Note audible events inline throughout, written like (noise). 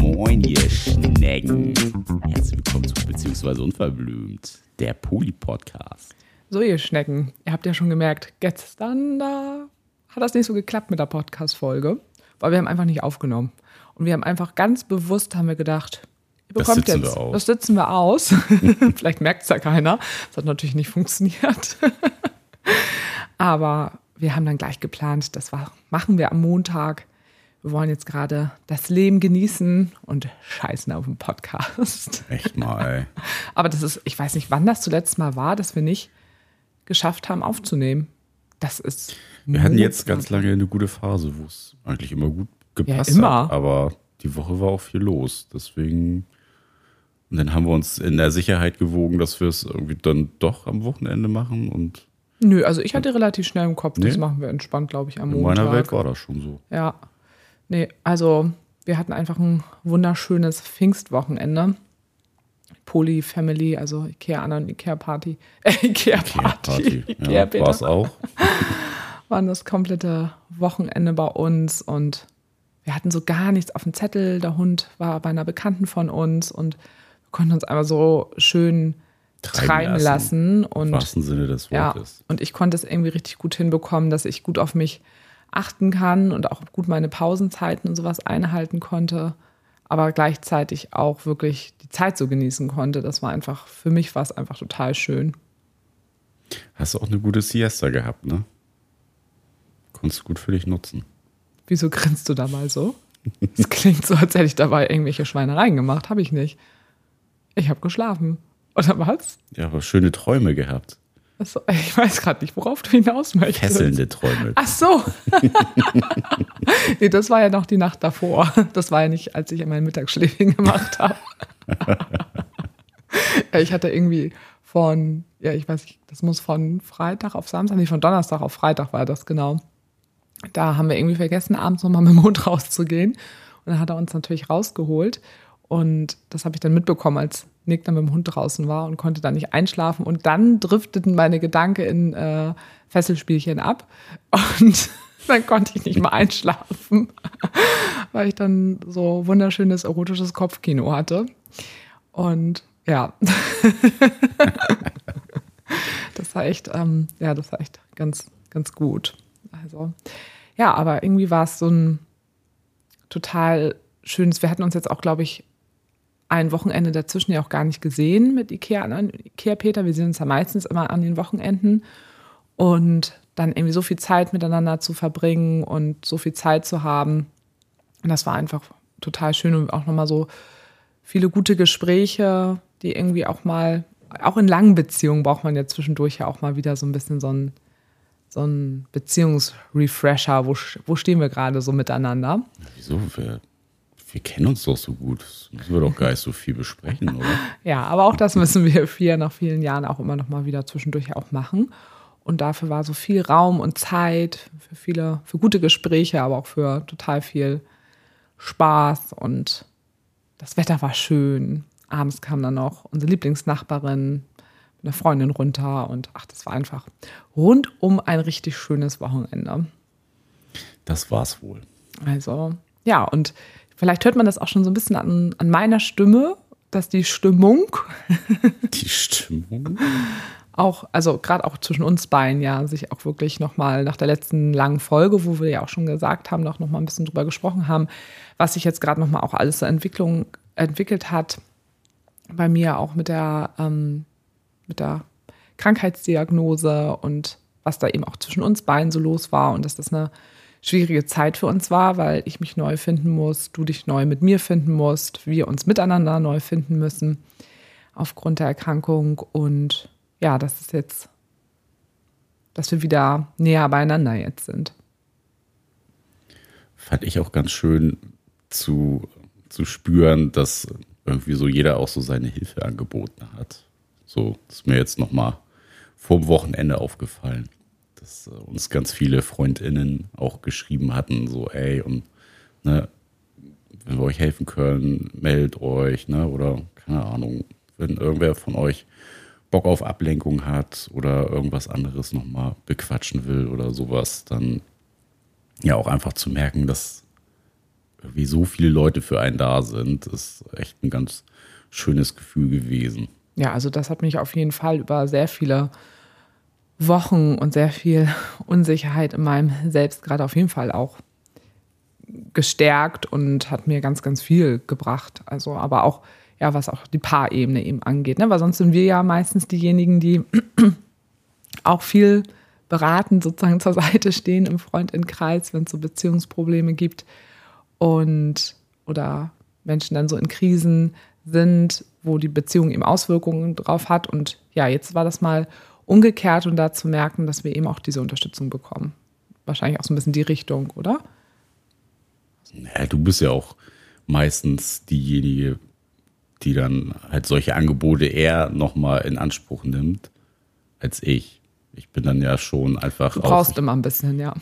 Moin, ihr Schnecken. Herzlich willkommen zu Beziehungsweise Unverblümt, der Poli-Podcast. So, ihr Schnecken, ihr habt ja schon gemerkt, gestern da hat das nicht so geklappt mit der Podcast-Folge, weil wir haben einfach nicht aufgenommen. Und wir haben einfach ganz bewusst, haben wir gedacht, ihr Das bekommt sitzen jetzt, wir aus. das sitzen wir aus. (laughs) Vielleicht merkt es ja keiner. Das hat natürlich nicht funktioniert. (laughs) Aber wir haben dann gleich geplant, das war, machen wir am Montag. Wir wollen jetzt gerade das Leben genießen und scheißen auf dem Podcast. Echt mal. (laughs) Aber das ist, ich weiß nicht, wann das zuletzt mal war, dass wir nicht geschafft haben aufzunehmen. Das ist. Wir hatten jetzt ganz lange eine gute Phase, wo es eigentlich immer gut gepasst Ja, immer. hat. Aber die Woche war auch viel los. Deswegen. Und dann haben wir uns in der Sicherheit gewogen, dass wir es irgendwie dann doch am Wochenende machen. Und Nö, also ich hatte relativ schnell im Kopf, das Nee? machen wir entspannt, glaube ich, am in Montag. meiner Welt war das schon so. Ja. Nee, also wir hatten einfach ein wunderschönes Pfingstwochenende. Poly Family, also Ikea Anna und Ikea Party. (laughs) Äh, Ikea Party. (laughs) Ikea Ja, Peter. war es auch. (laughs) waren das komplette Wochenende bei uns und wir hatten so gar nichts auf dem Zettel. Der Hund war bei einer Bekannten von uns und wir konnten uns einfach so schön Treiben treiben lassen. lassen. Im Und wahrsten Sinne des ja, Wortes. und ich konnte es irgendwie richtig gut hinbekommen, dass ich gut auf mich achten kann und auch gut meine Pausenzeiten und sowas einhalten konnte, aber gleichzeitig auch wirklich die Zeit so genießen konnte. Das war einfach, für mich war es einfach total schön. Hast du auch eine gute Siesta gehabt, ne? Konntest du gut für dich nutzen. Wieso grinst du da mal so? Es klingt so, als hätte ich dabei irgendwelche Schweinereien gemacht. Habe ich nicht. Ich habe geschlafen. Oder was? Ja, aber schöne Träume gehabt. Achso, ich weiß gerade nicht, worauf du hinaus möchtest. Fesselnde Träume. Ach so. (laughs) nee, das war ja noch die Nacht davor. Das war ja nicht, als ich mein Mittagsschläfchen gemacht habe. (laughs) Ja, ich hatte irgendwie von, ja, ich weiß nicht, das muss von Freitag auf Samstag, nicht von Donnerstag auf Freitag war das genau. Da haben wir irgendwie vergessen, abends nochmal mit dem Hund rauszugehen. Und dann hat er uns natürlich rausgeholt. Und das habe ich dann mitbekommen, als Nick dann mit dem Hund draußen war und konnte dann nicht einschlafen. Und dann drifteten meine Gedanken in äh, Fesselspielchen ab. Und (laughs) dann konnte ich nicht mehr einschlafen, (laughs) weil ich dann so wunderschönes erotisches Kopfkino hatte. Und ja, (laughs) das war echt, ähm, ja, das war echt ganz, ganz gut. Also, ja, aber irgendwie war es so ein total schönes, wir hatten uns jetzt auch, glaube ich, ein Wochenende dazwischen ja auch gar nicht gesehen mit Ikea, an Ikea Peter. Wir sehen uns ja meistens immer an den Wochenenden und dann irgendwie so viel Zeit miteinander zu verbringen und so viel Zeit zu haben. Und das war einfach total schön und auch nochmal so viele gute Gespräche, die irgendwie auch mal, auch in langen Beziehungen braucht man ja zwischendurch ja auch mal wieder so ein bisschen so ein, so ein Beziehungsrefresher. Wo, wo stehen wir gerade so miteinander? Wieso? Wir kennen uns doch so gut. Das müssen wir doch gar nicht so viel besprechen, oder? (laughs) Ja, aber auch das müssen wir vier nach vielen Jahren auch immer noch mal wieder zwischendurch auch machen. Und dafür war so viel Raum und Zeit für viele, für gute Gespräche, aber auch für total viel Spaß und das Wetter war schön. Abends kam dann noch unsere Lieblingsnachbarin mit einer Freundin runter und ach, das war einfach rundum ein richtig schönes Wochenende. Das war's wohl. Also, ja, und vielleicht hört man das auch schon so ein bisschen an, an meiner Stimme, dass die Stimmung (laughs) Die Stimmung. auch, also gerade auch zwischen uns beiden ja, sich auch wirklich nochmal nach der letzten langen Folge, wo wir ja auch schon gesagt haben, noch mal ein bisschen drüber gesprochen haben, was sich jetzt gerade nochmal auch alles zur Entwicklung entwickelt hat. Bei mir auch mit der, ähm, mit der Krankheitsdiagnose und was da eben auch zwischen uns beiden so los war und dass das eine schwierige Zeit für uns war, weil ich mich neu finden muss, du dich neu mit mir finden musst, wir uns miteinander neu finden müssen aufgrund der Erkrankung und ja, das ist jetzt, dass wir wieder näher beieinander jetzt sind. Fand ich auch ganz schön zu, zu spüren, dass irgendwie so jeder auch so seine Hilfe angeboten hat. So, ist mir jetzt nochmal vor dem Wochenende aufgefallen, dass äh, uns ganz viele FreundInnen auch geschrieben hatten, so, ey, und ne, wenn wir euch helfen können, meldet euch, ne, oder keine Ahnung, wenn irgendwer von euch Bock auf Ablenkung hat oder irgendwas anderes nochmal bequatschen will oder sowas, dann ja auch einfach zu merken, dass wie so viele Leute für einen da sind, ist echt ein ganz schönes Gefühl gewesen. Ja, also das hat mich auf jeden Fall über sehr viele Wochen und sehr viel (laughs) Unsicherheit in meinem Selbst gerade auf jeden Fall auch gestärkt und hat mir ganz, ganz viel gebracht. Also, aber auch, ja, was auch die Paarebene eben angeht. Ne? Weil sonst sind wir ja meistens diejenigen, die (clears throat) auch viel beratend sozusagen (laughs) zur Seite stehen im Freundinnenkreis, wenn es so Beziehungsprobleme gibt und oder Menschen dann so in Krisen sind, wo die Beziehung eben Auswirkungen drauf hat. Und ja, jetzt war das mal umgekehrt und da zu merken, dass wir eben auch diese Unterstützung bekommen. Wahrscheinlich auch so ein bisschen die Richtung, oder? Ja, du bist ja auch meistens diejenige, die dann halt solche Angebote eher nochmal in Anspruch nimmt als ich. Ich bin dann ja schon einfach. Du brauchst auch, immer ein bisschen, ja.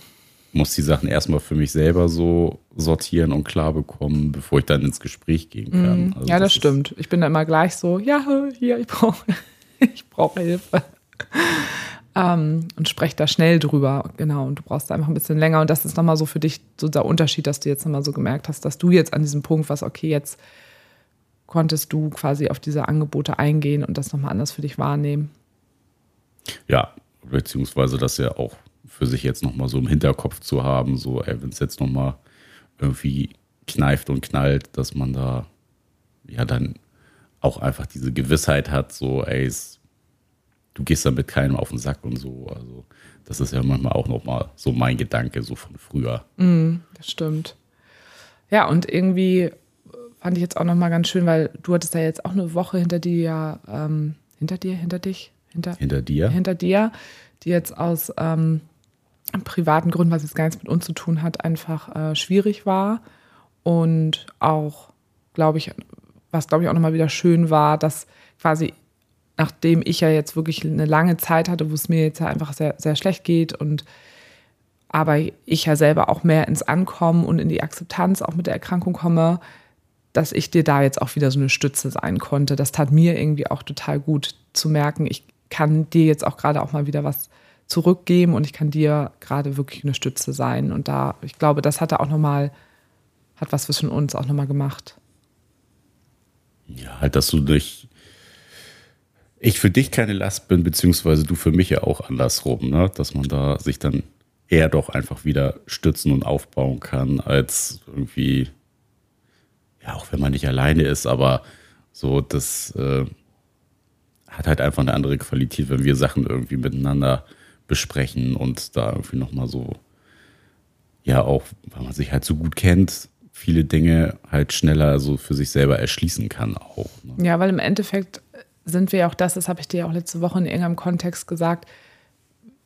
Muss die Sachen erstmal für mich selber so sortieren und klar bekommen, bevor ich dann ins Gespräch gehen kann. Mm, also ja, das, das stimmt. Ich bin da immer gleich so, ja, hier, ich brauche (laughs) ich brauch Hilfe. (laughs) ähm, und spreche da schnell drüber, genau. Und du brauchst da einfach ein bisschen länger. Und das ist nochmal so für dich so der Unterschied, dass du jetzt nochmal so gemerkt hast, dass du jetzt an diesem Punkt warst, okay, jetzt konntest du quasi auf diese Angebote eingehen und das nochmal anders für dich wahrnehmen. Ja, beziehungsweise das ja auch für sich jetzt nochmal so im Hinterkopf zu haben, so, ey, wenn es jetzt nochmal irgendwie kneift und knallt, dass man da ja dann auch einfach diese Gewissheit hat, so, ey, es, du gehst dann mit keinem auf den Sack und so. Also, das ist ja manchmal auch nochmal so mein Gedanke, so von früher. Mm, das stimmt. Ja, und irgendwie fand ich jetzt auch nochmal ganz schön, weil du hattest ja jetzt auch eine Woche hinter dir, ähm, hinter dir, hinter dich, hinter, hinter dir. Hinter dir, die jetzt aus ähm, privaten Gründen, was jetzt gar nichts mit uns zu tun hat, einfach äh, schwierig war. Und auch, glaube ich, was glaube ich auch nochmal wieder schön war, dass quasi, nachdem ich ja jetzt wirklich eine lange Zeit hatte, wo es mir jetzt ja einfach sehr, sehr schlecht geht und aber ich ja selber auch mehr ins Ankommen und in die Akzeptanz auch mit der Erkrankung komme, dass ich dir da jetzt auch wieder so eine Stütze sein konnte. Das tat mir irgendwie auch total gut zu merken, ich kann dir jetzt auch gerade auch mal wieder was zurückgeben und ich kann dir gerade wirklich eine Stütze sein. Und da, ich glaube, das hat er auch nochmal, hat was zwischen uns auch nochmal gemacht. Ja, halt, dass du durch ich für dich keine Last bin, beziehungsweise du für mich ja auch andersrum, ne? dass man da sich dann eher doch einfach wieder stützen und aufbauen kann, als irgendwie, ja, auch wenn man nicht alleine ist, aber so, das äh, hat halt einfach eine andere Qualität, wenn wir Sachen irgendwie miteinander besprechen und da irgendwie nochmal so, ja, auch, weil man sich halt so gut kennt, viele Dinge halt schneller so für sich selber erschließen kann auch. Ne? Ja, weil im Endeffekt sind wir auch das, das habe ich dir auch letzte Woche in irgendeinem Kontext gesagt,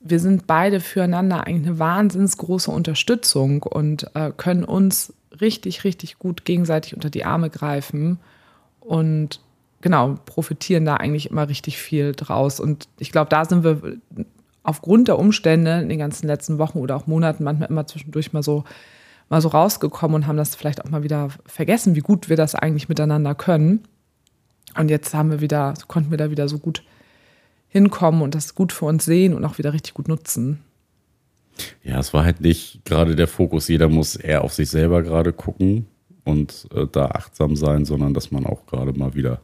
wir sind beide füreinander eigentlich eine wahnsinns große Unterstützung und äh, können uns richtig, richtig gut gegenseitig unter die Arme greifen und genau, profitieren da eigentlich immer richtig viel draus. Und ich glaube, da sind wir aufgrund der Umstände in den ganzen letzten Wochen oder auch Monaten manchmal immer zwischendurch mal so, mal so rausgekommen und haben das vielleicht auch mal wieder vergessen, wie gut wir das eigentlich miteinander können. Und jetzt haben wir wieder, konnten wir da wieder so gut hinkommen und das gut für uns sehen und auch wieder richtig gut nutzen. Ja, es war halt nicht gerade der Fokus, jeder muss eher auf sich selber gerade gucken und äh, da achtsam sein, sondern dass man auch gerade mal wieder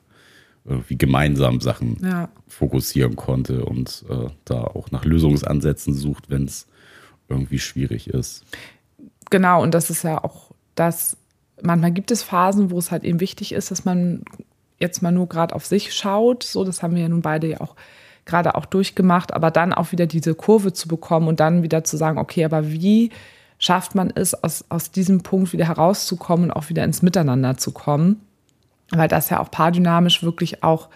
irgendwie gemeinsam Sachen ja. fokussieren konnte und äh, da auch nach Lösungsansätzen sucht, wenn es irgendwie schwierig ist. Genau, und das ist ja auch das, manchmal gibt es Phasen, wo es halt eben wichtig ist, dass man jetzt mal nur gerade auf sich schaut. So, das haben wir ja nun beide ja auch gerade auch durchgemacht, aber dann auch wieder diese Kurve zu bekommen und dann wieder zu sagen, okay, aber wie schafft man es, aus, aus diesem Punkt wieder herauszukommen und auch wieder ins Miteinander zu kommen? weil das ja auch paardynamisch wirklich auch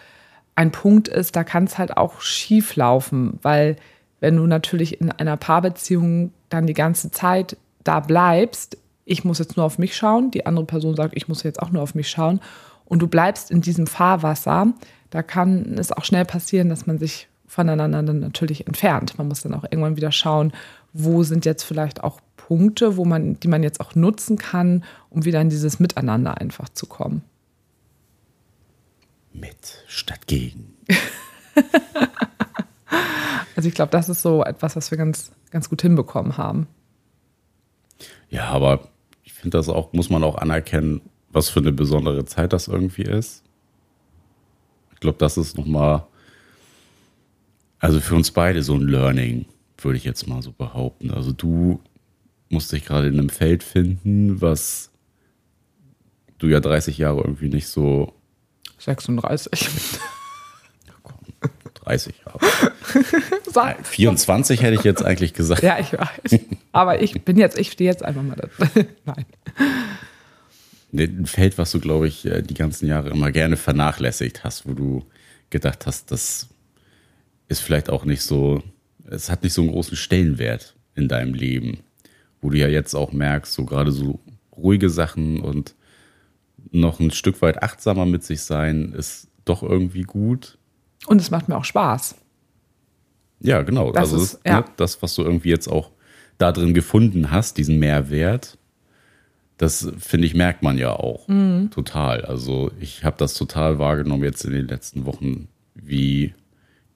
ein Punkt ist, da kann es halt auch schief laufen, weil wenn du natürlich in einer Paarbeziehung dann die ganze Zeit da bleibst, ich muss jetzt nur auf mich schauen, die andere Person sagt, ich muss jetzt auch nur auf mich schauen und du bleibst in diesem Fahrwasser, da kann es auch schnell passieren, dass man sich voneinander dann natürlich entfernt. Man muss dann auch irgendwann wieder schauen, wo sind jetzt vielleicht auch Punkte, wo man, die man jetzt auch nutzen kann, um wieder in dieses Miteinander einfach zu kommen mit statt gegen. (laughs) also ich glaube, das ist so etwas, was wir ganz, ganz gut hinbekommen haben. Ja, aber ich finde das auch, muss man auch anerkennen, was für eine besondere Zeit das irgendwie ist. Ich glaube, das ist nochmal, also für uns beide so ein Learning, würde ich jetzt mal so behaupten. Also du musst dich gerade in einem Feld finden, was du ja 30 Jahre irgendwie nicht so. 36. 30 Jahre. 24 hätte ich jetzt eigentlich gesagt. Ja, ich weiß. Aber ich bin jetzt, ich stehe jetzt einfach mal da. (laughs) Nein. Ein Feld, was du, glaube ich, äh, die ganzen Jahre immer gerne vernachlässigt hast, wo du gedacht hast, das ist vielleicht auch nicht so, es hat nicht so einen großen Stellenwert in deinem Leben, wo du ja jetzt auch merkst, so gerade so ruhige Sachen und noch ein Stück weit achtsamer mit sich sein, ist doch irgendwie gut. Und es macht mir auch Spaß. Ja, genau. Das also ist- das, ja. ne, das, was du irgendwie jetzt auch da drin gefunden hast, diesen Mehrwert, das finde ich, merkt man ja auch Mhm. total. Also ich habe das total wahrgenommen jetzt in den letzten Wochen, wie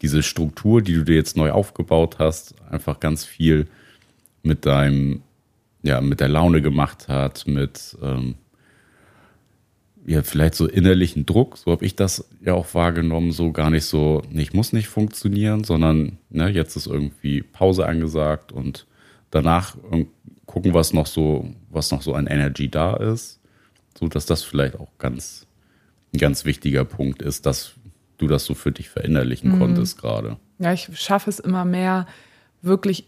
diese Struktur, die du dir jetzt neu aufgebaut hast, einfach ganz viel mit deinem, ja, mit der Laune gemacht hat, mit ähm, ja, vielleicht so innerlichen Druck, so habe ich das ja auch wahrgenommen, so gar nicht so, nee, ich muss nicht funktionieren, sondern ne, jetzt ist irgendwie Pause angesagt und danach gucken, was noch so, was noch so an Energy da ist, so dass das vielleicht auch ganz ein ganz wichtiger Punkt ist, dass du das so für dich verinnerlichen konntest gerade. Ja, ich schaffe es immer mehr, wirklich,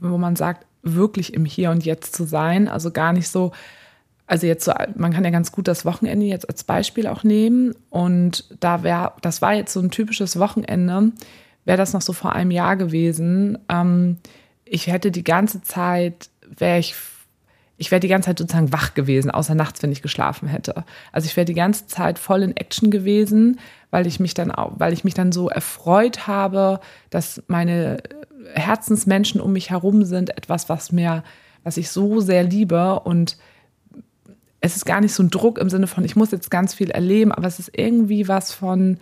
wo man sagt, wirklich im Hier und Jetzt zu sein. Also gar nicht so, also jetzt so, man kann ja ganz gut das Wochenende jetzt als Beispiel auch nehmen. Und da wäre, das war jetzt so ein typisches Wochenende, wäre das noch so vor einem Jahr gewesen. Ähm, ich hätte die ganze Zeit, wäre ich ich wäre die ganze Zeit sozusagen wach gewesen, außer nachts, wenn ich geschlafen hätte. Also ich wäre die ganze Zeit voll in Action gewesen, weil ich mich dann weil ich mich dann so erfreut habe, dass meine Herzensmenschen um mich herum sind, etwas, was mir, was ich so sehr liebe und es ist gar nicht so ein Druck im Sinne von, ich muss jetzt ganz viel erleben, aber es ist irgendwie was von,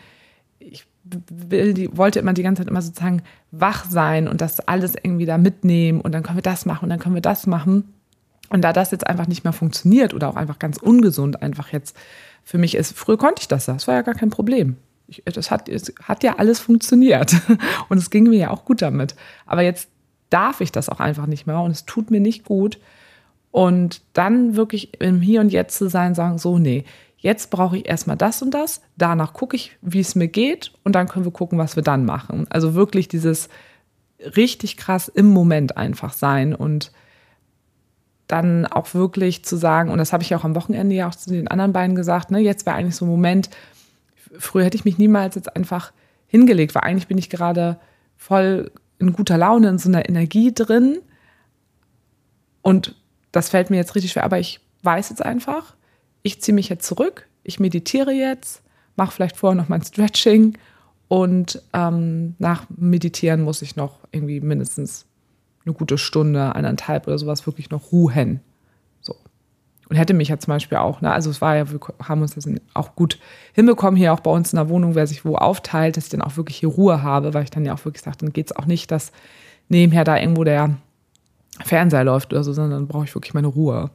ich will die, wollte immer die ganze Zeit immer sozusagen wach sein und das alles irgendwie da mitnehmen und dann können wir das machen und dann können wir das machen. Und da das jetzt einfach nicht mehr funktioniert oder auch einfach ganz ungesund einfach jetzt für mich ist, früher konnte ich das das war ja gar kein Problem. Ich, das hat, es hat ja alles funktioniert (laughs) und es ging mir ja auch gut damit. Aber jetzt darf ich das auch einfach nicht mehr und es tut mir nicht gut. Und dann wirklich im Hier und Jetzt zu sein, sagen, so, nee, jetzt brauche ich erstmal das und das, danach gucke ich, wie es mir geht und dann können wir gucken, was wir dann machen. Also wirklich dieses richtig krass im Moment einfach sein und dann auch wirklich zu sagen, und das habe ich auch am Wochenende ja auch zu den anderen beiden gesagt, ne, jetzt wäre eigentlich so ein Moment, früher hätte ich mich niemals jetzt einfach hingelegt, weil eigentlich bin ich gerade voll in guter Laune, in so einer Energie drin. Und das fällt mir jetzt richtig schwer, aber ich weiß jetzt einfach, ich ziehe mich jetzt zurück, ich meditiere jetzt, mache vielleicht vorher noch mein Stretching und ähm, nach Meditieren muss ich noch irgendwie mindestens eine gute Stunde, eineinhalb oder sowas wirklich noch ruhen. So. Und hätte mich ja zum Beispiel auch, ne, also es war ja, wir haben uns das auch gut hinbekommen, hier auch bei uns in der Wohnung, wer sich wo aufteilt, dass ich dann auch wirklich hier Ruhe habe, weil ich dann ja auch wirklich sage, dann geht es auch nicht, dass nebenher da irgendwo der Fernseher läuft oder so, sondern dann brauche ich wirklich meine Ruhe.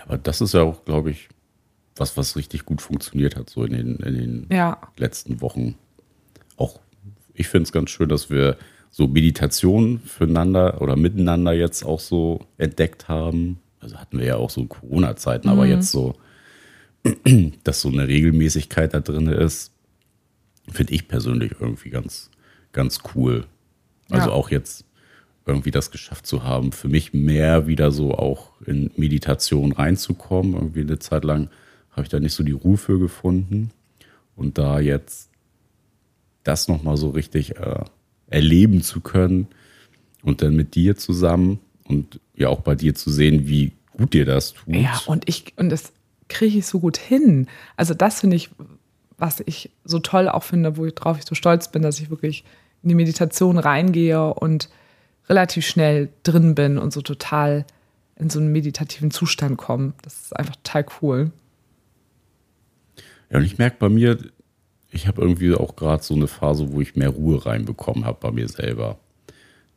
Ja, aber das ist ja auch, glaube ich, was, was richtig gut funktioniert hat, so in den, in den Ja. letzten Wochen. Auch ich finde es ganz schön, dass wir so Meditation füreinander oder miteinander jetzt auch so entdeckt haben. Also hatten wir ja auch so Corona-Zeiten, aber jetzt so, (clears throat) dass so eine Regelmäßigkeit da drin ist, finde ich persönlich irgendwie ganz, ganz cool. Also Ja. auch jetzt irgendwie das geschafft zu haben, für mich mehr wieder so auch in Meditation reinzukommen. Irgendwie eine Zeit lang habe ich da nicht so die Ruhe für gefunden. Und da jetzt das nochmal so richtig äh, erleben zu können und dann mit dir zusammen und ja auch bei dir zu sehen, wie gut dir das tut. Ja, und ich, und das kriege ich so gut hin. Also das finde ich, was ich so toll auch finde, worauf ich so stolz bin, dass ich wirklich in die Meditation reingehe und relativ schnell drin bin und so total in so einen meditativen Zustand komme. Das ist einfach total cool. Ja, und ich merke bei mir, ich habe irgendwie auch gerade so eine Phase, wo ich mehr Ruhe reinbekommen habe bei mir selber.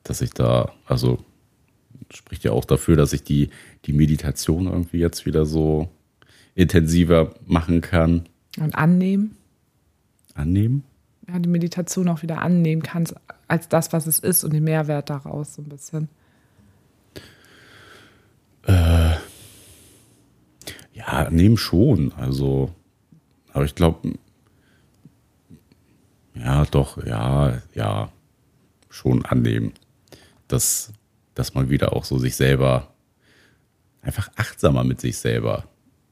Dass ich da, also spricht ja auch dafür, dass ich die, die Meditation irgendwie jetzt wieder so intensiver machen kann. Und annehmen. Annehmen? Ja, die Meditation auch wieder annehmen kannst als das, was es ist und den Mehrwert daraus so ein bisschen. Äh, ja, nehmen schon. Also, aber ich glaube, ja, doch, ja, ja, schon annehmen, dass, dass man wieder auch so sich selber einfach achtsamer mit sich selber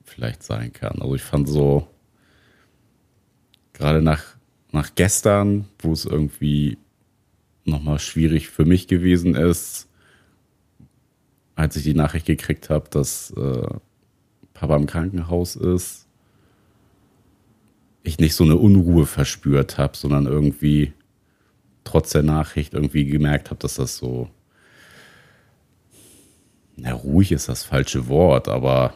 vielleicht sein kann. Also ich fand so, gerade nach, nach gestern, wo es irgendwie nochmal schwierig für mich gewesen ist, als ich die Nachricht gekriegt habe, dass äh, Papa im Krankenhaus ist, ich nicht so eine Unruhe verspürt habe, sondern irgendwie trotz der Nachricht irgendwie gemerkt habe, dass das so, na, ruhig ist das falsche Wort, aber.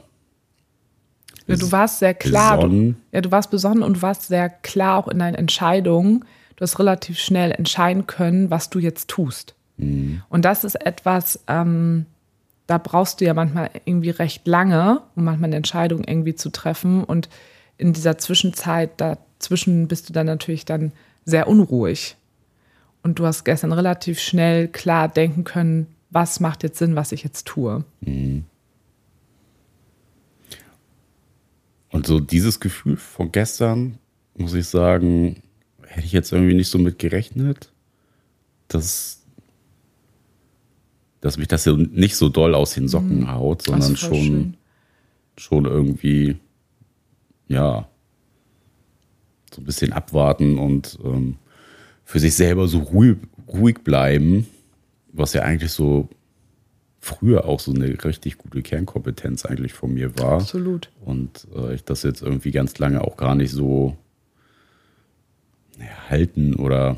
Ja, du warst sehr klar. Besonnen. Ja, du warst besonnen und du warst sehr klar auch in deinen Entscheidungen. Du hast relativ schnell entscheiden können, was du jetzt tust. Mhm. Und das ist etwas, ähm, da brauchst du ja manchmal irgendwie recht lange, um manchmal eine Entscheidung irgendwie zu treffen. Und in dieser Zwischenzeit, dazwischen bist du dann natürlich dann sehr unruhig. Und du hast gestern relativ schnell klar denken können, was macht jetzt Sinn, was ich jetzt tue. Mhm. Und so dieses Gefühl von gestern, muss ich sagen, hätte ich jetzt irgendwie nicht so mit gerechnet, dass, dass mich das nicht so doll aus den Socken mhm. haut, sondern schon, schon irgendwie ja, so ein bisschen abwarten und ähm, für sich selber so ruhig, ruhig bleiben, was ja eigentlich so früher auch so eine richtig gute Kernkompetenz eigentlich von mir war. Absolut. Und äh, ich das jetzt irgendwie ganz lange auch gar nicht so ja, halten oder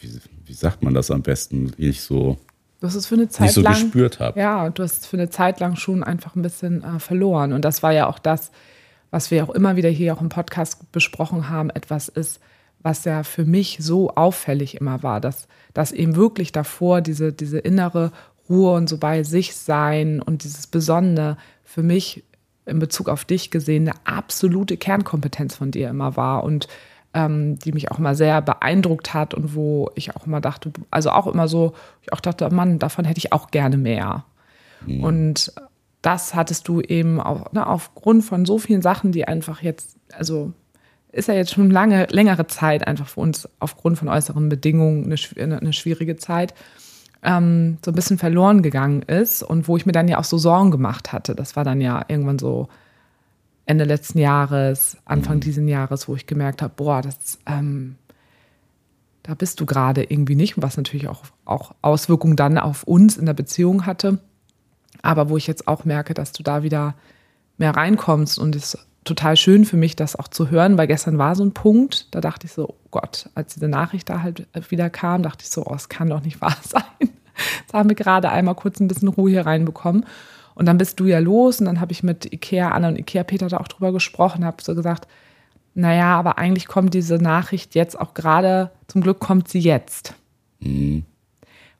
wie, wie sagt man das am besten, nicht so Du hast es für eine Zeit so lang gespürt habe. Ja, du hast es für eine Zeit lang schon einfach ein bisschen äh, verloren. Und das war ja auch das, was wir auch immer wieder hier auch im Podcast besprochen haben, etwas ist, was ja für mich so auffällig immer war, dass, dass eben wirklich davor diese, diese innere Ruhe und so bei sich sein und dieses Besondere für mich in Bezug auf dich gesehen eine absolute Kernkompetenz von dir immer war. Und ähm, die mich auch immer sehr beeindruckt hat und wo ich auch immer dachte, also auch immer so, ich auch dachte, Mann, davon hätte ich auch gerne mehr. Mhm. Und das hattest du eben auch, ne, aufgrund von so vielen Sachen, die einfach jetzt, also ist ja jetzt schon lange, längere Zeit einfach für uns aufgrund von äußeren Bedingungen eine, eine schwierige Zeit, ähm, so ein bisschen verloren gegangen ist und wo ich mir dann ja auch so Sorgen gemacht hatte. Das war dann ja irgendwann so Ende letzten Jahres, Anfang mhm. diesen Jahres, wo ich gemerkt habe, boah, das, ähm, da bist du gerade irgendwie nicht, was natürlich auch, auch Auswirkungen dann auf uns in der Beziehung hatte. Aber wo ich jetzt auch merke, dass du da wieder mehr reinkommst und es total schön für mich, das auch zu hören, weil gestern war so ein Punkt, da dachte ich so, oh Gott, als diese Nachricht da halt wieder kam, dachte ich so, oh, es kann doch nicht (laughs) wahr sein. Jetzt haben wir gerade einmal kurz ein bisschen Ruhe hier reinbekommen. Und dann bist du ja los und dann habe ich mit Ikea Anna und Ikea Peter da auch drüber gesprochen, habe so gesagt, naja, aber eigentlich kommt diese Nachricht jetzt auch gerade, zum Glück kommt sie jetzt. Mhm.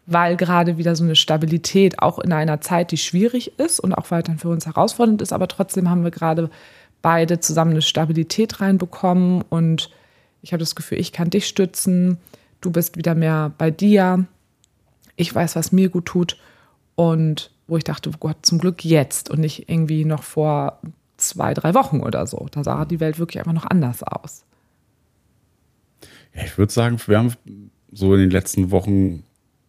Weil gerade wieder so eine Stabilität, auch in einer Zeit, die schwierig ist und auch weiterhin für uns herausfordernd ist, aber trotzdem haben wir gerade beide zusammen eine Stabilität reinbekommen und ich habe das Gefühl, ich kann dich stützen, du bist wieder mehr bei dir, ich weiß, was mir gut tut und wo ich dachte, oh Gott, zum Glück jetzt und nicht irgendwie noch vor zwei, drei Wochen oder so. Da sah die Welt wirklich einfach noch anders aus. Ja, ich würde sagen, wir haben so in den letzten Wochen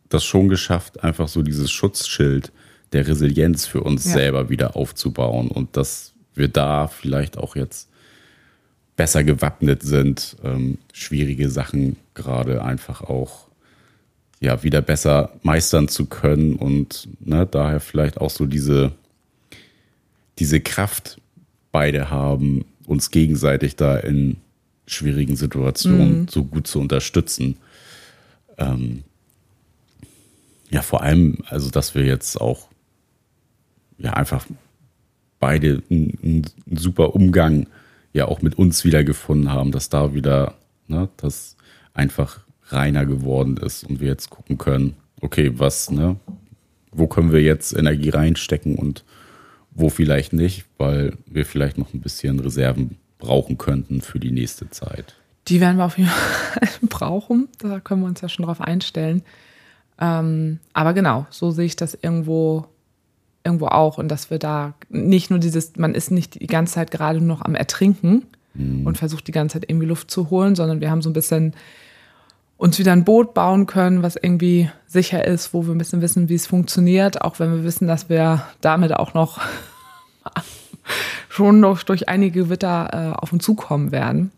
das schon geschafft, einfach so dieses Schutzschild der Resilienz für uns ja. selber wieder aufzubauen und dass wir da vielleicht auch jetzt besser gewappnet sind, ähm, schwierige Sachen gerade einfach auch ja wieder besser meistern zu können und ne, daher vielleicht auch so diese, diese Kraft beide haben, uns gegenseitig da in schwierigen Situationen mhm. so gut zu unterstützen. Ähm, ja, vor allem, also dass wir jetzt auch ja einfach beide einen, super Umgang ja auch mit uns wieder gefunden haben, dass da wieder, ne, das einfach reiner geworden ist und wir jetzt gucken können, okay, was, ne? Wo können wir jetzt Energie reinstecken und wo vielleicht nicht, weil wir vielleicht noch ein bisschen Reserven brauchen könnten für die nächste Zeit. Die werden wir auf jeden Fall (laughs) brauchen. Da können wir uns ja schon drauf einstellen. Ähm, aber genau, so sehe ich das irgendwo, irgendwo auch. Und dass wir da nicht nur dieses, man ist nicht die ganze Zeit gerade nur noch am Ertrinken mhm. und versucht die ganze Zeit irgendwie Luft zu holen, sondern wir haben so ein bisschen uns wieder ein Boot bauen können, was irgendwie sicher ist, wo wir ein bisschen wissen, wie es funktioniert, auch wenn wir wissen, dass wir damit auch noch (laughs) schon noch durch einige Gewitter äh, auf uns zukommen werden.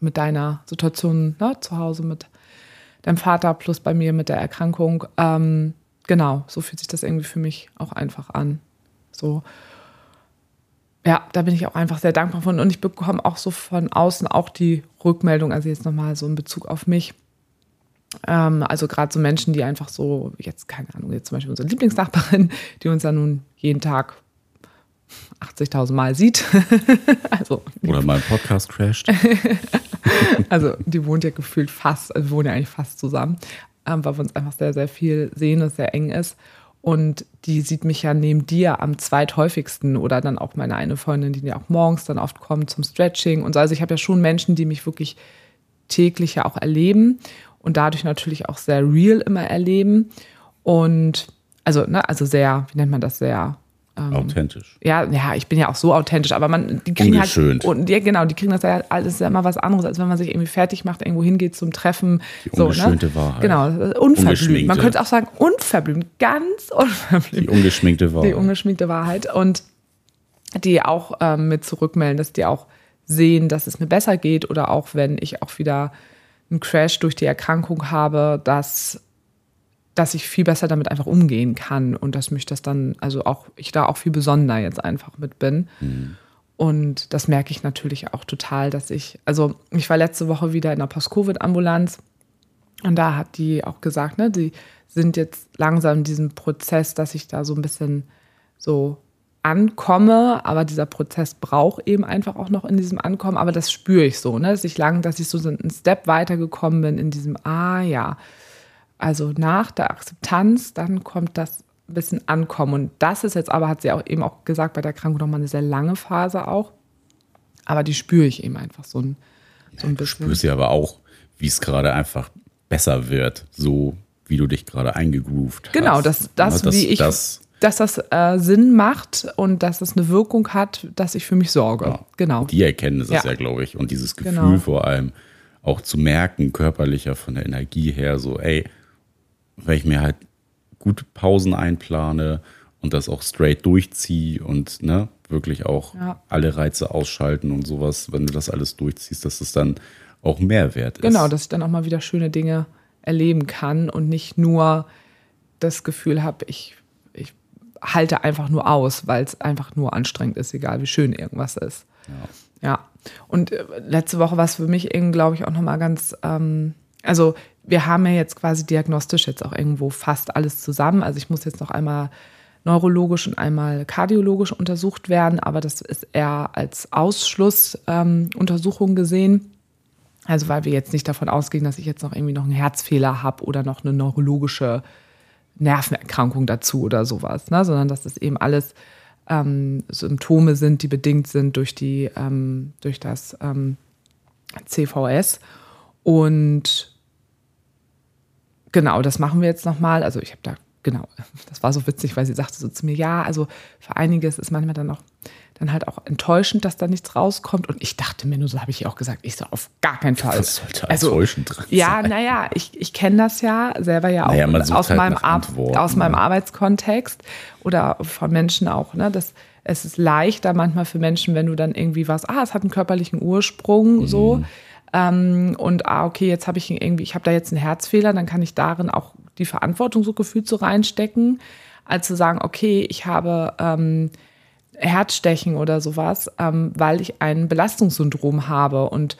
Mit deiner Situation ne, zu Hause, mit deinem Vater plus bei mir mit der Erkrankung. Ähm, genau, so fühlt sich das irgendwie für mich auch einfach an. So. Ja, da bin ich auch einfach sehr dankbar von. Und ich bekomme auch so von außen auch die Rückmeldung, also jetzt nochmal so in Bezug auf mich. Ähm, also gerade so Menschen, die einfach so, jetzt keine Ahnung, jetzt zum Beispiel unsere Lieblingsnachbarin, die uns ja nun jeden Tag 80.000 Mal sieht. (laughs) also, Oder mal Podcast crasht. (laughs) also die wohnt ja gefühlt fast, also wir wohnen ja eigentlich fast zusammen, ähm, weil wir uns einfach sehr, sehr viel sehen, es sehr eng ist. Und die sieht mich ja neben dir am zweithäufigsten oder dann auch meine eine Freundin, die ja auch morgens dann oft kommt zum Stretching und so. Also ich habe ja schon Menschen, die mich wirklich täglich ja auch erleben und dadurch natürlich auch sehr real immer erleben. Und also, ne, also sehr, wie nennt man das, sehr ähm, authentisch. Ja, ja, ich bin ja auch so authentisch, aber man, die kriegen halt, und, ja, genau, die kriegen das ja alles ja immer was anderes, als wenn man sich irgendwie fertig macht, irgendwo hingeht zum Treffen. Die so, ungeschönte ne? Wahrheit. Genau, unverblümt. Man könnte auch sagen, unverblümt, ganz unverblümt. Die ungeschminkte Wahrheit. Die ungeschminkte Wahrheit. Und die auch ähm, mit zurückmelden, dass die auch sehen, dass es mir besser geht oder auch wenn ich auch wieder einen Crash durch die Erkrankung habe, dass dass ich viel besser damit einfach umgehen kann und dass mich das dann, also auch, ich da auch viel besonderer jetzt einfach mit bin. Mhm. Und das merke ich natürlich auch total, dass ich, also ich war letzte Woche wieder in der Post-Covid-Ambulanz und da hat die auch gesagt, ne, die sind jetzt langsam in diesem Prozess, dass ich da so ein bisschen so ankomme, aber dieser Prozess braucht eben einfach auch noch in diesem Ankommen, aber das spüre ich so, ne, dass ich lang, dass ich so einen Step weitergekommen bin in diesem, ah ja, also nach der Akzeptanz, dann kommt das ein bisschen Ankommen. Und das ist jetzt aber, hat sie auch eben auch gesagt, bei der Krankheit nochmal eine sehr lange Phase auch. Aber die spüre ich eben einfach so ein, so ein bisschen. Du spürst ja aber auch, wie es gerade einfach besser wird, so wie du dich gerade eingegroovt genau, hast. Genau, dass das, das, wie ich, das, dass das äh, Sinn macht und dass es eine Wirkung hat, dass ich für mich sorge. Ja, genau. Die Erkenntnis ja. ist ja, glaube ich, und dieses Gefühl genau. vor allem auch zu merken, körperlicher von der Energie her, so, ey, weil ich mir halt gute Pausen einplane und das auch straight durchziehe und ne, wirklich auch ja. alle Reize ausschalten und sowas, wenn du das alles durchziehst, dass es dann auch Mehrwert ist. Genau, dass ich dann auch mal wieder schöne Dinge erleben kann und nicht nur das Gefühl habe, ich, ich halte einfach nur aus, weil es einfach nur anstrengend ist, egal wie schön irgendwas ist. Ja. ja. Und äh, letzte Woche war es für mich irgendwie, glaube ich, auch nochmal ganz, ähm, also wir haben ja jetzt quasi diagnostisch jetzt auch irgendwo fast alles zusammen. Also ich muss jetzt noch einmal neurologisch und einmal kardiologisch untersucht werden, aber das ist eher als Ausschlussuntersuchung ähm, gesehen. Also weil wir jetzt nicht davon ausgehen, dass ich jetzt noch irgendwie noch einen Herzfehler habe oder noch eine neurologische Nervenerkrankung dazu oder sowas, ne? sondern dass das eben alles ähm, Symptome sind, die bedingt sind durch die ähm, durch das ähm, CVS und Genau, das machen wir jetzt nochmal. Also ich habe da, genau, (laughs) das war so witzig, weil sie sagte so zu mir, ja, also für einiges ist manchmal dann auch dann halt auch enttäuschend, dass da nichts rauskommt. Und ich dachte mir nur, so habe ich ihr auch gesagt, ich so auf gar keinen Fall. Das sollte also, enttäuschend dran Ja, naja, ich, ich kenne das ja selber ja auch naja, aus, halt meinem aus meinem Arbeitskontext oder von Menschen auch, ne? Das, es ist leichter manchmal für Menschen, wenn du dann irgendwie was, ah, es hat einen körperlichen Ursprung, mhm. so ähm, und ah, okay, jetzt habe ich irgendwie, ich habe da jetzt einen Herzfehler, dann kann ich darin auch die Verantwortung so gefühlt so reinstecken, als zu sagen, okay, ich habe ähm, Herzstechen oder sowas, ähm, weil ich ein Belastungssyndrom habe und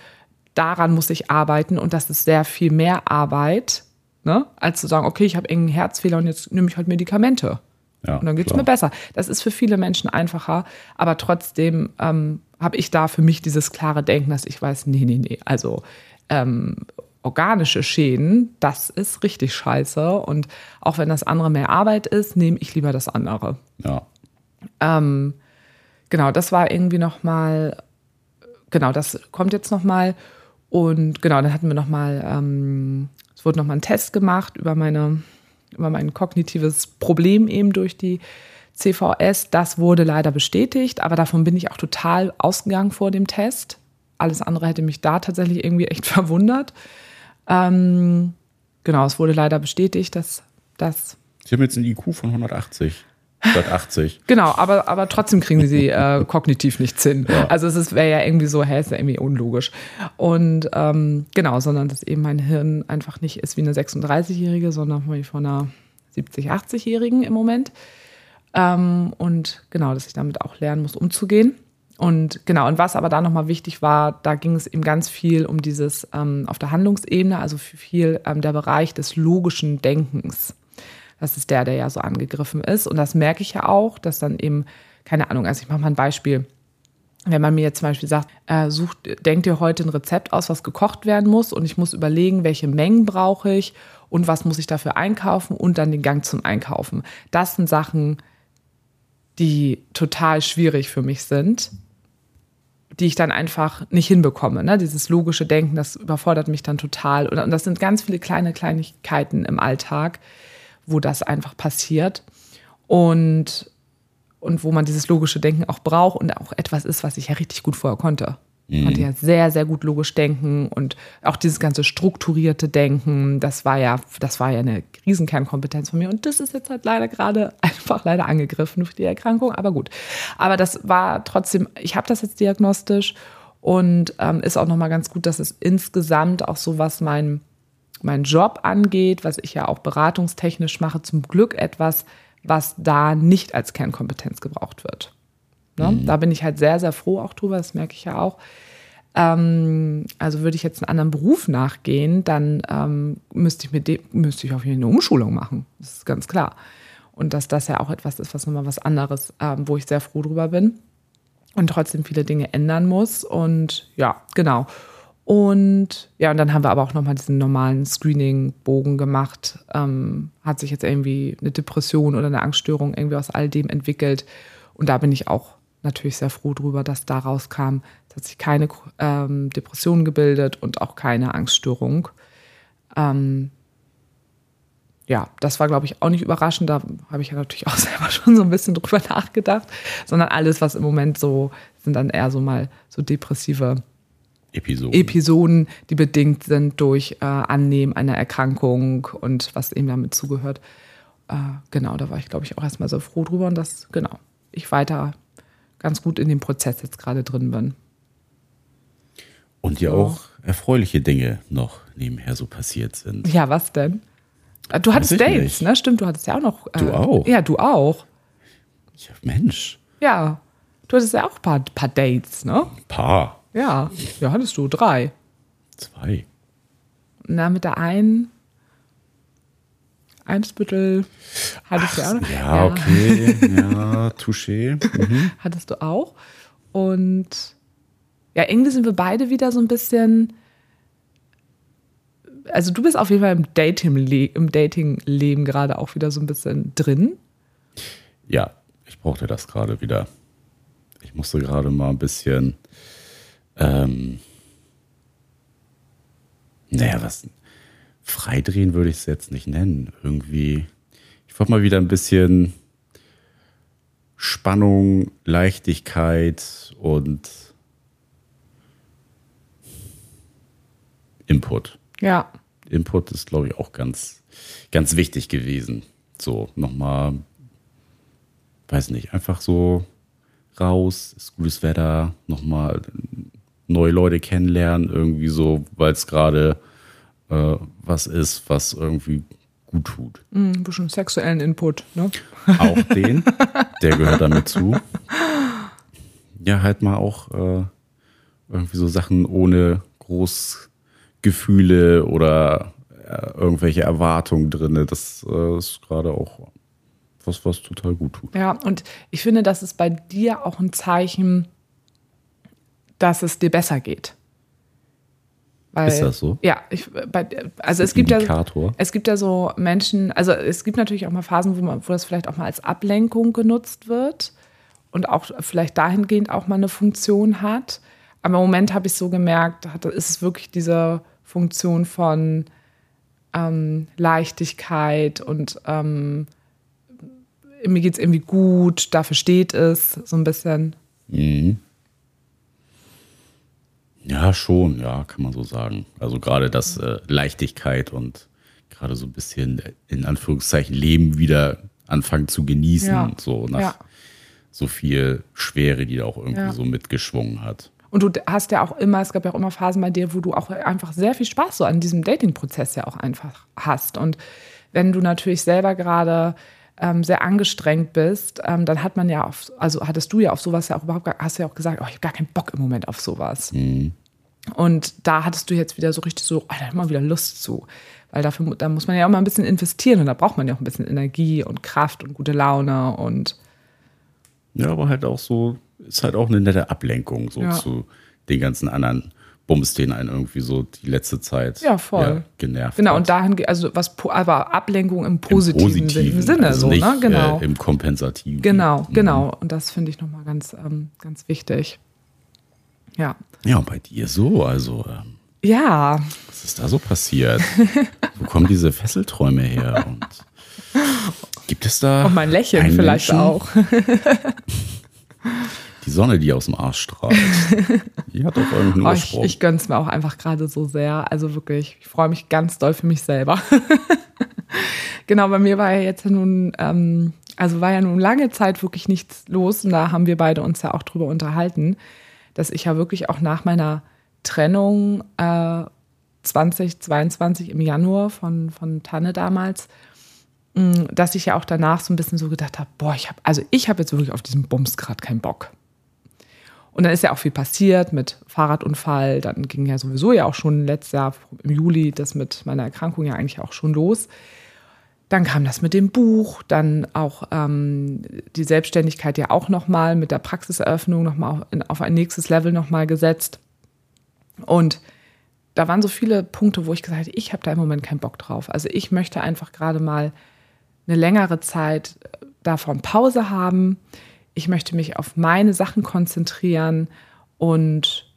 daran muss ich arbeiten und das ist sehr viel mehr Arbeit, ne, als zu sagen, okay, ich habe irgendeinen Herzfehler und jetzt nehme ich halt Medikamente. Ja, und dann geht es mir besser. Das ist für viele Menschen einfacher, aber trotzdem ähm, habe ich da für mich dieses klare Denken, dass ich weiß, nee, nee, nee, also ähm, organische Schäden, das ist richtig scheiße. Und auch wenn das andere mehr Arbeit ist, nehme ich lieber das andere. Ja. Ähm, genau, das war irgendwie nochmal, genau, das kommt jetzt nochmal. Und genau, dann hatten wir nochmal, ähm, es wurde nochmal ein Test gemacht über meine, über mein kognitives Problem eben durch die CVS. Das wurde leider bestätigt, aber davon bin ich auch total ausgegangen vor dem Test. Alles andere hätte mich da tatsächlich irgendwie echt (laughs) verwundert. Ähm, genau, es wurde leider bestätigt, dass das. Sie haben jetzt einen IQ von 180 statt 80. (laughs) Genau, aber, aber trotzdem kriegen sie äh, (laughs) kognitiv nichts hin. Ja. Also es wäre ja irgendwie so, hä, ist ja irgendwie unlogisch. Und ähm, genau, sondern dass eben mein Hirn einfach nicht ist wie eine 36-Jährige, sondern wie von einer 70-, 80-Jährigen im Moment. Ähm, und genau, dass ich damit auch lernen muss, umzugehen. Und genau, und was aber da nochmal wichtig war, da ging es eben ganz viel um dieses ähm, auf der Handlungsebene, also viel ähm, der Bereich des logischen Denkens. Das ist der, der ja so angegriffen ist. Und das merke ich ja auch, dass dann eben, keine Ahnung, also ich mache mal ein Beispiel. Wenn man mir jetzt zum Beispiel sagt, äh, sucht, denkt dir heute ein Rezept aus, was gekocht werden muss und ich muss überlegen, welche Mengen brauche ich und was muss ich dafür einkaufen und dann den Gang zum Einkaufen. Das sind Sachen, die total schwierig für mich sind, die ich dann einfach nicht hinbekomme. Ne? Dieses logische Denken, das überfordert mich dann total. Und das sind ganz viele kleine Kleinigkeiten im Alltag, wo das einfach passiert. Und, und wo man dieses logische Denken auch braucht und auch etwas ist, was ich ja richtig gut vorher konnte. Ich konnte ja sehr, sehr gut logisch denken und auch dieses ganze strukturierte Denken, das war ja, das war ja eine Riesenkernkompetenz von mir. Und das ist jetzt halt leider gerade (laughs) einfach leider angegriffen durch die Erkrankung. Aber gut. Aber das war trotzdem, ich habe das jetzt diagnostisch und ähm, ist auch nochmal ganz gut, dass es insgesamt auch so, was mein, mein Job angeht, was ich ja auch beratungstechnisch mache, zum Glück etwas, was da nicht als Kernkompetenz gebraucht wird. Ne? Mhm. Da bin ich halt sehr, sehr froh auch drüber, das merke ich ja auch. Ähm, also würde ich jetzt einen anderen Beruf nachgehen, dann ähm, müsste ich mit müsste ich auf jeden Fall eine Umschulung machen. Das ist ganz klar. Und dass das ja auch etwas ist, was nochmal was anderes, ähm, wo ich sehr froh drüber bin und trotzdem viele Dinge ändern muss. Und ja, genau. Und ja, und dann haben wir aber auch nochmal diesen normalen Screening-Bogen gemacht. Ähm, hat sich jetzt irgendwie eine Depression oder eine Angststörung irgendwie aus all dem entwickelt. Und da bin ich auch natürlich sehr froh drüber, dass da rauskam, es hat sich keine ähm, Depression gebildet und auch keine Angststörung. Ähm, ja, das war, glaube ich, auch nicht überraschend. Da habe ich ja natürlich auch (laughs) selber schon so ein bisschen drüber nachgedacht, sondern alles, was im Moment so, sind dann eher so mal so depressive Episoden, Episoden die bedingt sind durch äh, Annehmen einer Erkrankung und was eben damit zugehört. Äh, genau, da war ich, glaube ich, auch erstmal so froh drüber und das, genau, ich weiter ganz gut in dem Prozess jetzt gerade drin bin. Und ja auch erfreuliche Dinge noch nebenher so passiert sind. Ja, was denn? Äh, Du hattest Dates, nicht. ne? Stimmt, du hattest ja auch noch. äh, Du auch? Ja, du auch. Ja, Mensch, Ja. Du hattest ja auch ein paar, paar Dates, ne? Paar, Ja. Ja, hattest du drei. zwei. Na, mit der einen. Eimsbüttel hattest du auch noch. Ja, okay, ja, touché. Mhm. hattest du auch. Und ja, irgendwie sind wir beide wieder so ein bisschen. Also du bist auf jeden Fall im Dating-Le- im Dating-Leben gerade auch wieder so ein bisschen drin. Ja, ich brauchte das gerade wieder. Ich musste gerade mal ein bisschen, ähm, naja, was, freidrehen würde ich es jetzt nicht nennen. Irgendwie, ich wollte mal wieder ein bisschen Spannung, Leichtigkeit und Input. Ja. Input ist, glaube ich, auch ganz, ganz wichtig gewesen. So, nochmal, weiß nicht, einfach so raus, ist gutes Wetter, nochmal neue Leute kennenlernen, irgendwie so, weil es gerade äh, was ist, was irgendwie gut tut. Mm, Ein bisschen sexuellen Input, ne? Auch (laughs) den, der gehört damit zu. Ja, halt mal auch äh, irgendwie so Sachen ohne Großgefühle oder äh, irgendwelche Erwartungen drin. Das äh, ist gerade auch was, was total gut tut. Ja, und ich finde, das ist bei dir auch ein Zeichen, dass es dir besser geht. Weil, Ist das so? Ja, ich, bei, also es gibt ja, es gibt ja so Menschen, also es gibt natürlich auch mal Phasen, wo, man, wo das vielleicht auch mal als Ablenkung genutzt wird und auch vielleicht dahingehend auch mal eine Funktion hat. Aber im Moment habe ich so gemerkt, hat, ist es wirklich diese Funktion von ähm, Leichtigkeit und ähm, mir geht es irgendwie gut, dafür steht es, so ein bisschen. Mhm. Ja, schon, ja, kann man so sagen. Also gerade das äh, Leichtigkeit und gerade so ein bisschen äh, in Anführungszeichen Leben wieder anfangen zu genießen, Ja. so nach Ja. so viel Schwere, die da auch irgendwie Ja. so mitgeschwungen hat. Und du hast ja auch immer, es gab ja auch immer Phasen bei dir, wo du auch einfach sehr viel Spaß so an diesem Dating-Prozess ja auch einfach hast. Und wenn du natürlich selber gerade ähm, sehr angestrengt bist, ähm, dann hat man ja auf, also hattest du ja auf sowas ja auch überhaupt, gar, hast ja auch gesagt, oh, ich habe gar keinen Bock im Moment auf sowas. Und da hattest du jetzt wieder so richtig so, oh, da hat man wieder Lust zu. Weil dafür, da muss man ja auch mal ein bisschen investieren und da braucht man ja auch ein bisschen Energie und Kraft und gute Laune und Ja, aber halt auch so, ist halt auch eine nette Ablenkung so Ja. zu den ganzen anderen Bums, den einen irgendwie so die letzte Zeit Ja, voll. genervt genau, hat. und dahin, also was, aber Ablenkung im positiven, Sin- Sinne, also so, nicht, ne? Genau. Äh, im kompensativen. Genau, Mhm. genau. Und das finde ich nochmal ganz, ähm, ganz wichtig. Ja. Ja, und bei dir so, also ähm, Ja, was ist da so passiert? (laughs) Wo kommen diese Fesselträume her? Und gibt es da und mein Lächeln vielleicht Menschen, auch. (laughs) Die Sonne, die aus dem Arsch strahlt. die hat doch irgendeinen (laughs) Oh, ich, Ursprung. ich gönn's mir auch einfach gerade so sehr. Also wirklich, ich freue mich ganz doll für mich selber. (laughs) genau, bei mir war ja jetzt nun, ähm, also war ja nun lange Zeit wirklich nichts los. Und da haben wir beide uns ja auch drüber unterhalten, dass ich ja wirklich auch nach meiner Trennung äh, 2022 im Januar von, von Tanne damals, mh, dass ich ja auch danach so ein bisschen so gedacht habe, boah, ich habe, also ich habe jetzt wirklich auf diesen Bums gerade keinen Bock. Und dann ist ja auch viel passiert mit Fahrradunfall. Dann ging ja sowieso ja auch schon letztes Jahr im Juli das mit meiner Erkrankung ja eigentlich auch schon los. Dann kam das mit dem Buch, dann auch ähm, die Selbstständigkeit ja auch nochmal mit der Praxiseröffnung nochmal auf, ein nächstes Level nochmal gesetzt. Und da waren so viele Punkte, wo ich gesagt habe, ich habe da im Moment keinen Bock drauf. Also ich möchte einfach gerade mal eine längere Zeit davon Pause haben. Ich möchte mich auf meine Sachen konzentrieren und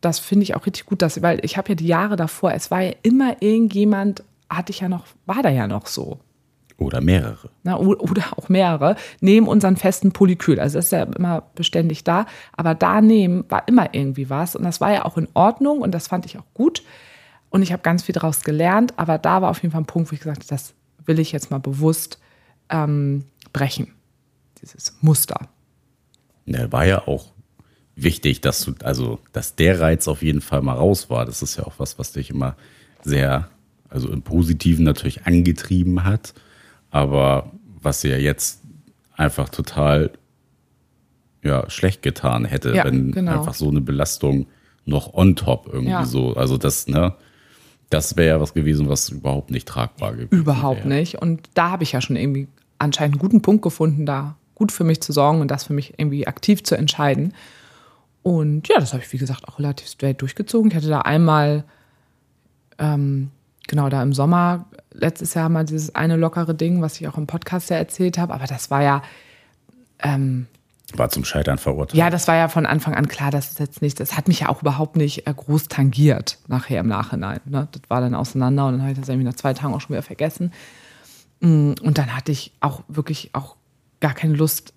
das finde ich auch richtig gut, dass, weil ich habe ja die Jahre davor, es war ja immer irgendjemand, hatte ich ja noch, war da ja noch so. Oder mehrere. Na, oder auch mehrere, neben unseren festen Polykyl. Also das ist ja immer beständig da. Aber daneben war immer irgendwie was. Und das war ja auch in Ordnung und das fand ich auch gut. Und ich habe ganz viel daraus gelernt. Aber da war auf jeden Fall ein Punkt, wo ich gesagt habe, das will ich jetzt mal bewusst ähm, brechen. Dieses Muster. Ja, war ja auch wichtig, dass du, also, dass der Reiz auf jeden Fall mal raus war. Das ist ja auch was, was dich immer sehr, also im Positiven natürlich angetrieben hat, aber was ja jetzt einfach total ja, schlecht getan hätte, Ja, wenn genau. einfach so eine Belastung noch on top irgendwie Ja. so, also das, ne, das wäre ja was gewesen, was überhaupt nicht tragbar gewesen Überhaupt wäre. nicht. Und da habe ich ja schon irgendwie anscheinend einen guten Punkt gefunden, da gut für mich zu sorgen und das für mich irgendwie aktiv zu entscheiden. Und ja, das habe ich, wie gesagt, auch relativ straight durchgezogen. Ich hatte da einmal, ähm, genau da im Sommer, letztes Jahr mal dieses eine lockere Ding, was ich auch im Podcast ja erzählt habe, aber das war ja, War zum Scheitern verurteilt. ja, das war ja von Anfang an klar, das ist jetzt nicht, das hat mich ja auch überhaupt nicht äh, groß tangiert nachher im Nachhinein. Ne? Das war dann auseinander und dann habe ich das irgendwie nach zwei Tagen auch schon wieder vergessen. Mm, Und dann hatte ich auch wirklich auch gar keine Lust,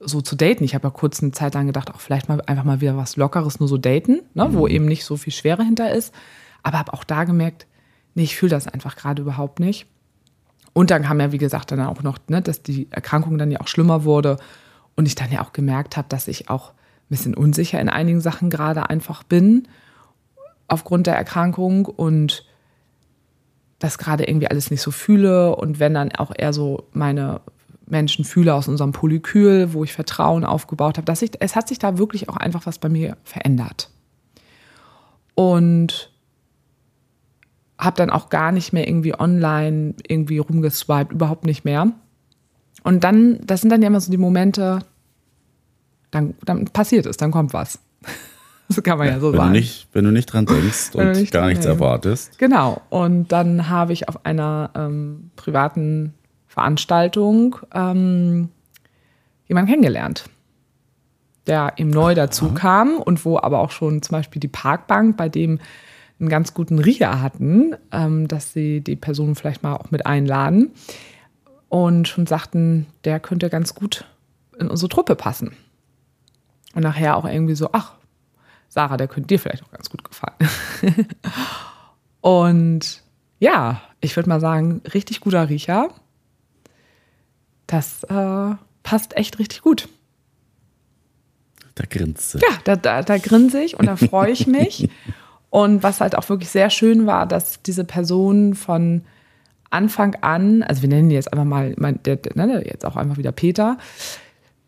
so zu daten. Ich habe ja kurz eine Zeit lang gedacht, auch vielleicht mal einfach mal wieder was Lockeres, nur so daten, ne? wo eben nicht so viel Schwere hinter ist. Aber habe auch da gemerkt, nee, ich fühle das einfach gerade überhaupt nicht. Und dann kam ja, wie gesagt, dann auch noch, ne, dass die Erkrankung dann ja auch schlimmer wurde und ich dann ja auch gemerkt habe, dass ich auch ein bisschen unsicher in einigen Sachen gerade einfach bin aufgrund der Erkrankung und das gerade irgendwie alles nicht so fühle und wenn dann auch eher so meine Menschen fühle aus unserem Polykyl, wo ich Vertrauen aufgebaut habe, dass ich, es hat sich da wirklich auch einfach was bei mir verändert. Und habe dann auch gar nicht mehr irgendwie online irgendwie rumgeswiped, überhaupt nicht mehr. Und dann, das sind dann ja immer so die Momente, dann, dann passiert es, dann kommt was. (laughs) Das kann man ja so wenn sagen. Du nicht, wenn du nicht dran (laughs) denkst und nicht gar nichts erwartest. Genau. Und dann habe ich auf einer ähm, privaten Veranstaltung ähm, jemanden kennengelernt, der eben neu dazu kam und wo aber auch schon zum Beispiel die Parkbank bei dem einen ganz guten Riecher hatten, ähm, dass sie die Person vielleicht mal auch mit einladen und schon sagten, der könnte ganz gut in unsere Truppe passen. Und nachher auch irgendwie so, ach, Sarah, der könnte dir vielleicht auch ganz gut gefallen. (laughs) Und ja, ich würde mal sagen, richtig guter Riecher. Das äh, passt echt richtig gut. Da grinst sie. Ja, da, da, da grinse ich und da freue ich mich. (laughs) Und was halt auch wirklich sehr schön war, dass diese Person von Anfang an, also wir nennen ihn jetzt einfach mal, mein, der, der, ne, jetzt auch einfach wieder Peter,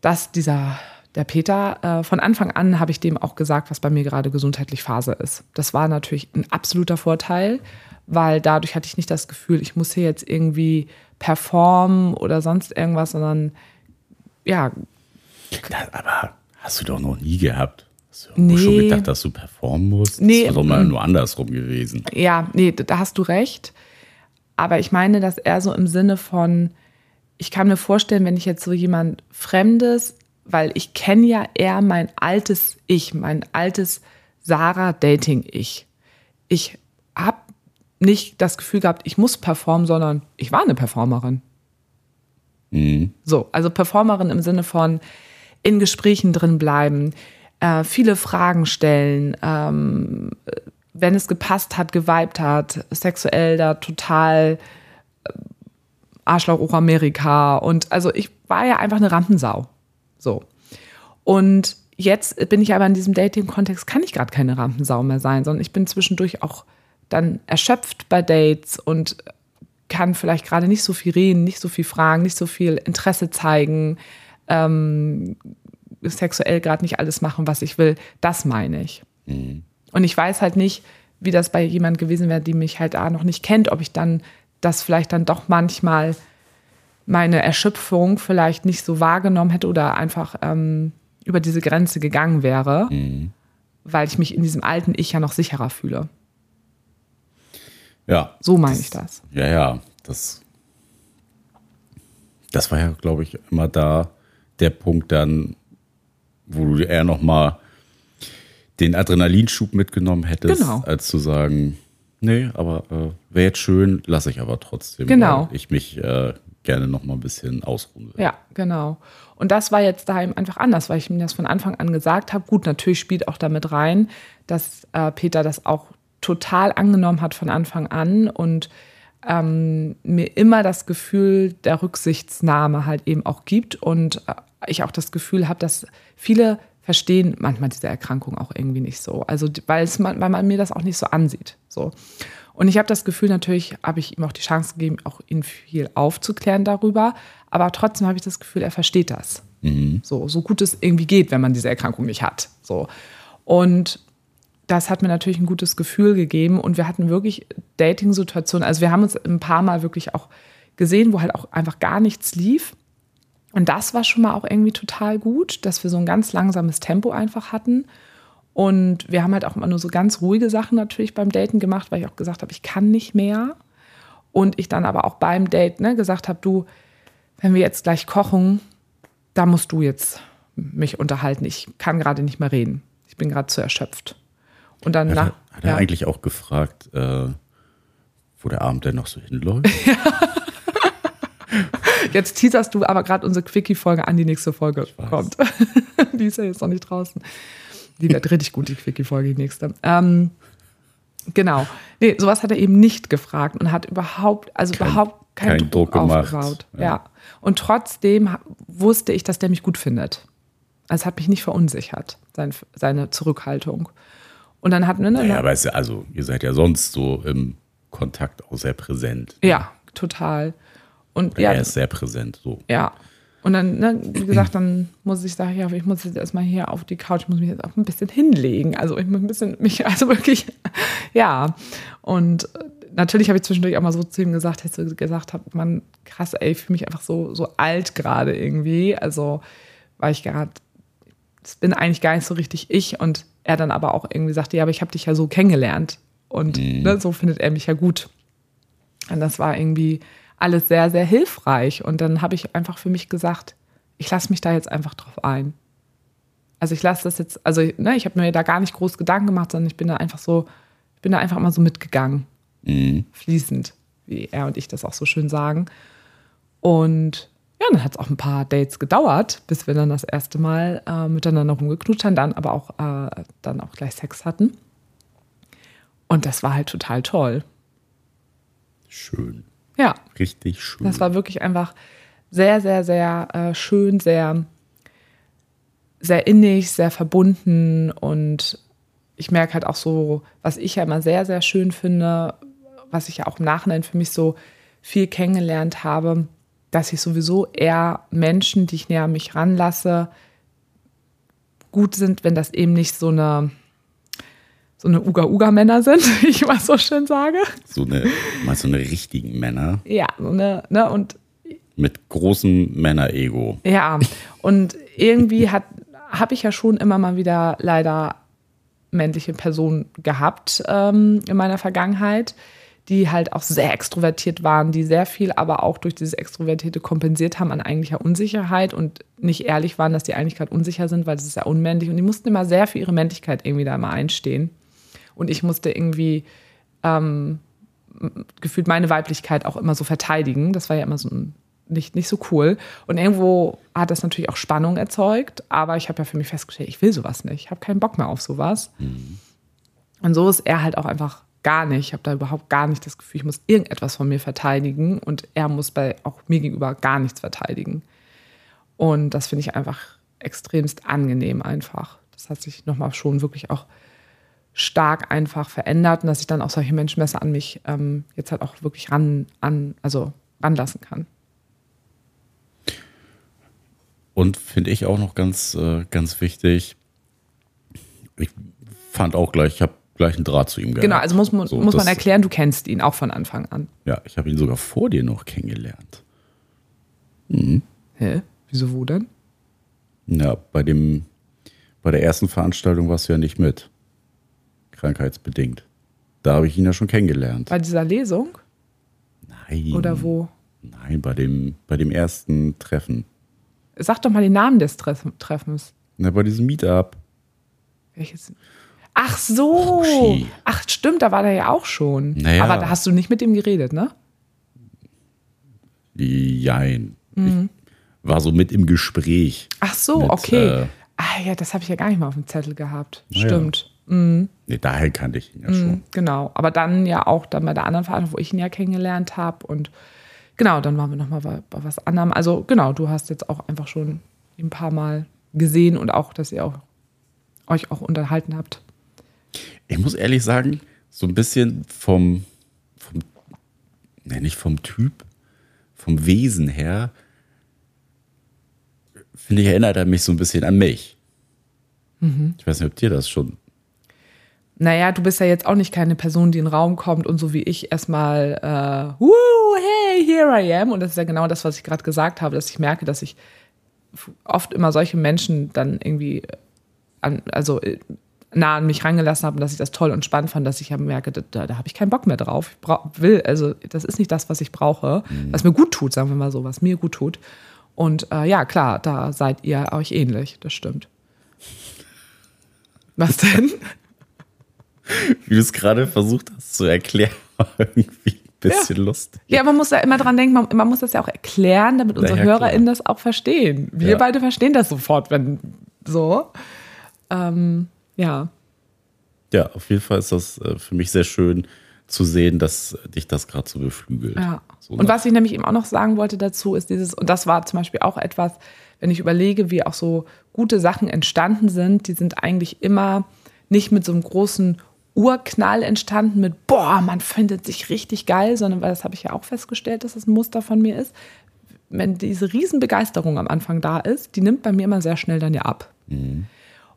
dass dieser, der Peter, äh, von Anfang an habe ich dem auch gesagt, was bei mir gerade gesundheitlich Phase ist. Das war natürlich ein absoluter Vorteil, weil dadurch hatte ich nicht das Gefühl, ich muss hier jetzt irgendwie performen oder sonst irgendwas, sondern ja, Das, aber hast du doch noch nie gehabt. Hast du Nee. schon gedacht, dass du performen musst? Nee, Das war doch mal mm. nur andersrum gewesen. Ja, nee, da hast du recht. Aber ich meine das eher so im Sinne von, ich kann mir vorstellen, wenn ich jetzt so jemand Fremdes, weil ich kenne ja eher mein altes Ich, mein altes Sarah-Dating-Ich. Ich nicht das Gefühl gehabt, ich muss performen, sondern ich war eine Performerin. So, also Performerin im Sinne von in Gesprächen drin bleiben, äh, viele Fragen stellen, ähm, wenn es gepasst hat, geweibt hat, sexuell da total äh, Arschloch hoch Amerika und also ich war ja einfach eine Rampensau. So. Und jetzt bin ich aber in diesem Dating-Kontext, kann ich gerade keine Rampensau mehr sein, sondern ich bin zwischendurch auch dann erschöpft bei Dates und kann vielleicht gerade nicht so viel reden, nicht so viel fragen, nicht so viel Interesse zeigen, ähm, sexuell gerade nicht alles machen, was ich will. Das meine ich. Und ich weiß halt nicht, wie das bei jemand gewesen wäre, die mich halt da noch nicht kennt, ob ich dann das vielleicht dann doch manchmal meine Erschöpfung vielleicht nicht so wahrgenommen hätte oder einfach ähm, über diese Grenze gegangen wäre, weil ich mich in diesem alten Ich ja noch sicherer fühle. Ja. So meine ich das. Ja, ja. Das, das war ja, glaube ich, immer da der Punkt dann, wo du eher noch mal den Adrenalinschub mitgenommen hättest, Genau. als zu sagen, nee, aber äh, wäre jetzt schön, lasse ich aber trotzdem. Genau. Weil ich mich äh, gerne noch mal ein bisschen ausruhen will. Ja, genau. Und das war jetzt daheim einfach anders, weil ich mir das von Anfang an gesagt habe. Gut, natürlich spielt auch damit rein, dass äh, Peter das auch total angenommen hat von Anfang an und ähm, mir immer das Gefühl der Rücksichtsnahme halt eben auch gibt und äh, ich auch das Gefühl habe, dass viele verstehen manchmal diese Erkrankung auch irgendwie nicht so. Also weil, es, man- weil man mir das auch nicht so ansieht. So. Und ich habe das Gefühl, natürlich habe ich ihm auch die Chance gegeben, auch ihn viel aufzuklären darüber. Aber trotzdem habe ich das Gefühl, er versteht das. So, so gut es irgendwie geht, wenn man diese Erkrankung nicht hat. So. Und das hat mir natürlich ein gutes Gefühl gegeben. Und wir hatten wirklich Dating-Situationen. Also wir haben uns ein paar Mal wirklich auch gesehen, wo halt auch einfach gar nichts lief. Und das war schon mal auch irgendwie total gut, dass wir so ein ganz langsames Tempo einfach hatten. Und wir haben halt auch immer nur so ganz ruhige Sachen natürlich beim Daten gemacht, weil ich auch gesagt habe, ich kann nicht mehr. Und ich dann aber auch beim Date ne, gesagt habe, du, wenn wir jetzt gleich kochen, da musst du jetzt mich unterhalten. Ich kann gerade nicht mehr reden. Ich bin gerade zu erschöpft. Und dann Hat, nach, er, hat er ja. eigentlich auch gefragt, äh, wo der Abend denn noch so hinläuft? (laughs) Jetzt teaserst du aber gerade unsere Quickie-Folge an, die nächste Folge kommt. (laughs) die ist ja jetzt noch nicht draußen. Die wird richtig gut, die Quickie-Folge, die nächste. Ähm, genau. Nee, sowas hat er eben nicht gefragt und hat überhaupt, also Kein- überhaupt keinen keinen Druck, Druck gemacht. aufgebaut. Ja. Ja. Und trotzdem wusste ich, dass der mich gut findet. Also es hat mich nicht verunsichert, sein, seine Zurückhaltung. Und dann hatten wir eine. Naja, aber es ist ja, also, ihr seid ja sonst so im Kontakt auch sehr präsent. ja, total. Und Oder ja, Er ist sehr präsent. So. Ja. Und dann, ne, wie gesagt, dann muss ich sagen, ja, ich muss jetzt erstmal hier auf die Couch, ich muss mich jetzt auch ein bisschen hinlegen. Also ich muss ein bisschen mich, (laughs) also wirklich, ja. Und äh, natürlich habe ich zwischendurch auch mal so zu ihm gesagt, dass ich gesagt habe, man, krass, ey, ich fühle mich einfach so, so alt gerade irgendwie. Also, weil ich gerade das bin eigentlich gar nicht so richtig ich. Und er dann aber auch irgendwie sagte, ja, aber ich habe dich ja so kennengelernt. Und Mhm. ne, so findet er mich ja gut. Und das war irgendwie alles sehr, sehr hilfreich. Und dann habe ich einfach für mich gesagt, ich lasse mich da jetzt einfach drauf ein. Also ich lasse das jetzt, also ne, ich habe mir da gar nicht groß Gedanken gemacht, sondern ich bin da einfach so, ich bin da einfach mal so mitgegangen Mhm. fließend, wie er und ich das auch so schön sagen. Und ja, dann hat es auch ein paar Dates gedauert, bis wir dann das erste Mal äh, miteinander rumgeknutscht haben, dann aber auch, äh, dann auch gleich Sex hatten. Und das war halt total toll. Schön. Ja, Richtig schön. das war wirklich einfach sehr, sehr, sehr äh, schön, sehr, sehr innig, sehr verbunden. Und ich merke halt auch so, was ich ja immer sehr, sehr schön finde, was ich ja auch im Nachhinein für mich so viel kennengelernt habe, dass ich sowieso eher Menschen, die ich näher an mich ranlasse, gut sind, wenn das eben nicht so eine so eine Uga-Uga-Männer sind, (laughs) wie ich mal so schön sage. so eine, mal so eine richtigen Männer Ja, so eine, ne, und mit großem Männerego. Ja, und irgendwie hat habe ich ja schon immer mal wieder leider männliche Personen gehabt ähm, in meiner Vergangenheit, die halt auch sehr extrovertiert waren, die sehr viel aber auch durch dieses Extrovertierte kompensiert haben an eigentlicher Unsicherheit und nicht ehrlich waren, dass die eigentlich gerade unsicher sind, weil das ist ja unmännlich. Und die mussten immer sehr für ihre Männlichkeit irgendwie da immer einstehen. Und ich musste irgendwie ähm, gefühlt meine Weiblichkeit auch immer so verteidigen. Das war ja immer so ein, nicht, nicht so cool. Und irgendwo hat das natürlich auch Spannung erzeugt, aber ich habe ja für mich festgestellt, ich will sowas nicht. Ich habe keinen Bock mehr auf sowas. Und so ist er halt auch einfach gar nicht. Ich habe da überhaupt gar nicht das Gefühl, ich muss irgendetwas von mir verteidigen und er muss bei auch mir gegenüber gar nichts verteidigen. Und das finde ich einfach extremst angenehm einfach. Das hat sich nochmal schon wirklich auch stark einfach verändert und dass ich dann auch solche Menschen besser an mich ähm, jetzt halt auch wirklich ran, an, also ranlassen kann. Und finde ich auch noch ganz, äh, ganz wichtig, ich fand auch gleich, ich habe gleich einen Draht zu ihm gehabt. Genau, also muss man, So, muss man erklären, du kennst ihn auch von Anfang an. Ja, ich habe ihn sogar vor dir noch kennengelernt. Hä? Wieso wo denn? Ja, bei dem, bei der ersten Veranstaltung warst du ja nicht mit. Krankheitsbedingt. Da habe ich ihn ja schon kennengelernt. Bei dieser Lesung? Nein. Oder wo? Nein, bei dem, bei dem ersten Treffen. Sag doch mal den Namen des Treff Treffens. Na, bei diesem Meetup. Welches? Ach so. Roshi. Ach, stimmt, da war der ja auch schon. Naja. Aber da hast du nicht mit ihm geredet, ne? Jein. Mhm. Ich war so mit im Gespräch. Ach so, Mit, okay. äh, ah ja, das habe ich ja gar nicht mal auf dem Zettel gehabt. ja. Stimmt. Nee, daher kannte ich ihn ja schon. Mhm, Genau. Aber dann ja auch dann bei der anderen Veranstaltung, wo ich ihn ja kennengelernt habe. Und genau, dann waren wir nochmal bei, bei was anderem. Also genau, du hast jetzt auch einfach schon ein paar Mal gesehen und auch, dass ihr auch, euch auch unterhalten habt. Ich muss ehrlich sagen, so ein bisschen vom, vom ne, nicht vom Typ, vom Wesen her, finde ich, erinnert er mich so ein bisschen an mich. Mhm. Ich weiß nicht, ob dir das schon. Naja, du bist ja jetzt auch nicht keine Person, die in den Raum kommt und so wie ich erstmal, äh, Woo, hey, here I am. Und das ist ja genau das, was ich gerade gesagt habe, dass ich merke, dass ich oft immer solche Menschen dann irgendwie an, also äh, nah an mich rangelassen habe und dass ich das toll und spannend fand, dass ich ja merke, da, da, habe ich keinen Bock mehr drauf. Ich brauch, will, also das ist nicht das, was ich brauche, was mir gut tut, sagen wir mal so, was mir gut tut. Und äh, ja, klar, da seid ihr euch ähnlich, das stimmt. (laughs) Was denn? Wie du es gerade versucht hast zu erklären, (laughs) irgendwie ein bisschen lustig. Ja, man muss da immer dran denken, man, man muss das ja auch erklären, damit unsere ja, klar. HörerInnen das auch verstehen. Wir Ja. beide verstehen das sofort, wenn so. Ähm, ja. Ja, auf jeden Fall ist das äh, für mich sehr schön zu sehen, dass dich das gerade so beflügelt. Ja. So und was ich nämlich eben auch noch sagen wollte dazu, ist dieses, und das war zum Beispiel auch etwas, wenn ich überlege, wie auch so gute Sachen entstanden sind, die sind eigentlich immer nicht mit so einem großen Urknall entstanden, mit boah, man findet sich richtig geil, sondern weil das habe ich ja auch festgestellt, dass das ein Muster von mir ist. Wenn diese Riesenbegeisterung am Anfang da ist, die nimmt bei mir immer sehr schnell dann ja ab.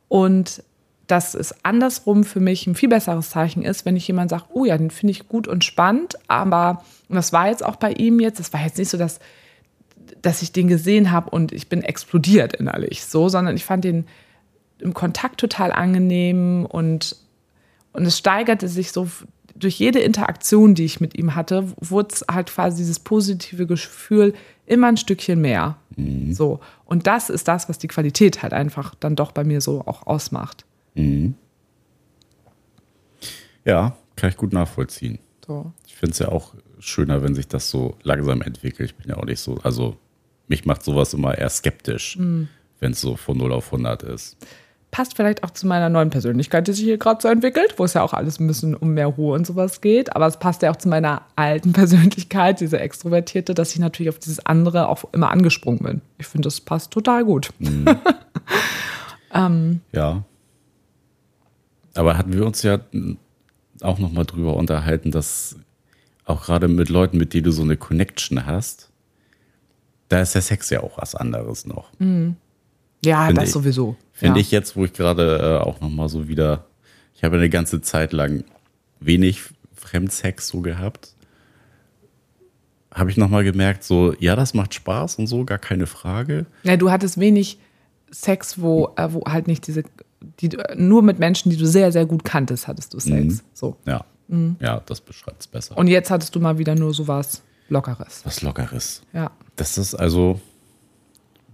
Und dass es andersrum für mich ein viel besseres Zeichen ist, wenn ich jemand sagt, oh ja, den finde ich gut und spannend, aber und das war jetzt auch bei ihm jetzt, das war jetzt nicht so, dass, dass ich den gesehen habe und ich bin explodiert innerlich, so, sondern ich fand den im Kontakt total angenehm und, und es steigerte sich so durch jede Interaktion, die ich mit ihm hatte, wurde es halt quasi dieses positive Gefühl immer ein Stückchen mehr. Mhm. So. Und das ist das, was die Qualität halt einfach dann doch bei mir so auch ausmacht. Mhm. Ja, kann ich gut nachvollziehen. So. Ich finde es ja auch schöner, wenn sich das so langsam entwickelt. Ich bin ja auch nicht so, also mich macht sowas immer eher skeptisch, mhm. wenn es so von 0 auf 100 ist passt vielleicht auch zu meiner neuen Persönlichkeit, die sich hier gerade so entwickelt, wo es ja auch alles ein bisschen um mehr Ruhe und sowas geht. Aber es passt ja auch zu meiner alten (laughs) Persönlichkeit, diese Extrovertierte, dass ich natürlich auf dieses andere auch immer angesprungen bin. Ich finde, das passt total gut. Mhm. (laughs) ähm, ja. Aber hatten wir uns ja auch noch mal drüber unterhalten, dass auch gerade mit Leuten, mit denen du so eine Connection hast, da ist der Sex ja auch was anderes noch. Mhm. Ja, Find das ich. sowieso. Finde ja. ich jetzt, wo ich gerade äh, auch noch mal so wieder, ich habe eine ganze Zeit lang wenig Fremdsex so gehabt, habe ich noch mal gemerkt, so, ja, das macht Spaß und so, gar keine Frage. Ja, du hattest wenig Sex, wo, äh, wo halt nicht diese, die, nur mit Menschen, die du sehr, sehr gut kanntest, hattest du Sex. Mhm. So. Ja. Mhm. Ja, das beschreibt es besser. Und jetzt hattest du mal wieder nur so was Lockeres. Was Lockeres. Ja. Das ist also,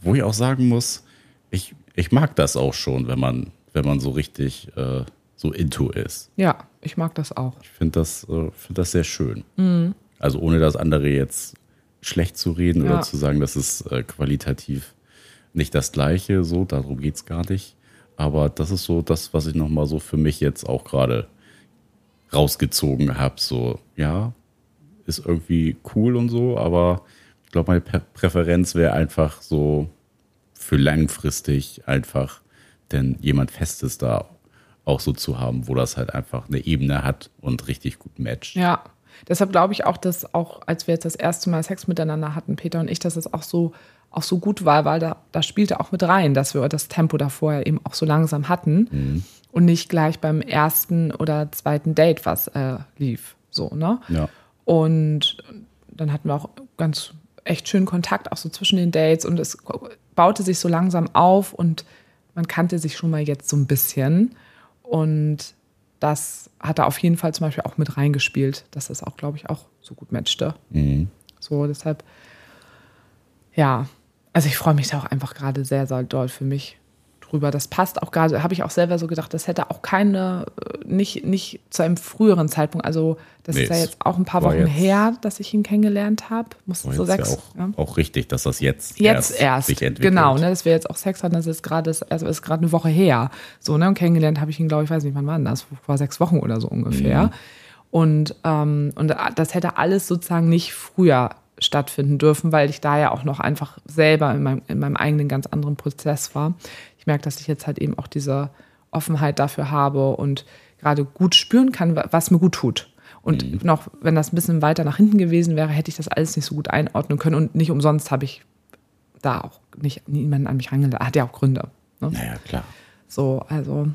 wo ich auch sagen muss, ich ich mag das auch schon, wenn man, wenn man so richtig äh, so into ist. Ja, ich mag das auch. Ich finde das, äh, find das sehr schön. Mhm. Also ohne das andere jetzt schlecht zu reden ja. oder zu sagen, das ist äh, qualitativ nicht das gleiche, so, darum geht es gar nicht. Aber das ist so das, was ich nochmal so für mich jetzt auch gerade rausgezogen habe. So, ja, ist irgendwie cool und so, aber ich glaube, meine Präferenz wäre einfach so für langfristig einfach denn jemand Festes da auch so zu haben, wo das halt einfach eine Ebene hat und richtig gut matcht. Ja, deshalb glaube ich auch, dass auch, als wir jetzt das erste Mal Sex miteinander hatten, Peter und ich, dass es auch so, auch so gut war, weil da, da spielte auch mit rein, dass wir das Tempo da vorher eben auch so langsam hatten mhm. und nicht gleich beim ersten oder zweiten Date was äh, lief. So, ne? Ja. Und dann hatten wir auch ganz echt schönen Kontakt, auch so zwischen den Dates und es baute sich so langsam auf und man kannte sich schon mal jetzt so ein bisschen. Und das hat er auf jeden Fall zum Beispiel auch mit reingespielt, dass das auch, glaube ich, auch so gut matchte. Mhm. So, deshalb, ja, also ich freue mich da auch einfach gerade sehr, sehr doll für mich drüber. Das passt auch gerade, habe ich auch selber so gedacht, das hätte auch keine, äh, nicht, nicht zu einem früheren Zeitpunkt, also das nee, ist ja jetzt auch ein paar Wochen her, dass ich ihn kennengelernt habe. Muss so sechs. Ja auch, ja. auch, richtig, dass das jetzt, jetzt erst, erst sich entwickelt. Genau, ne, dass wir jetzt auch Sex hatten, das ist gerade, also ist gerade eine Woche her. So, ne, und kennengelernt habe ich ihn, glaube ich, weiß nicht, wann war das? Vor sechs Wochen oder so ungefähr. Mhm. Und, ähm, und das hätte alles sozusagen nicht früher stattfinden dürfen, weil ich da ja auch noch einfach selber in meinem, in meinem eigenen ganz anderen Prozess war ich merke, dass ich jetzt halt eben auch diese Offenheit dafür habe und gerade gut spüren kann, was mir gut tut. Und mhm. noch, wenn das ein bisschen weiter nach hinten gewesen wäre, hätte ich das alles nicht so gut einordnen können. Und nicht umsonst habe ich da auch nicht niemanden an mich rangelassen. Hat ja auch Gründe. Ne? Naja, klar. So, also,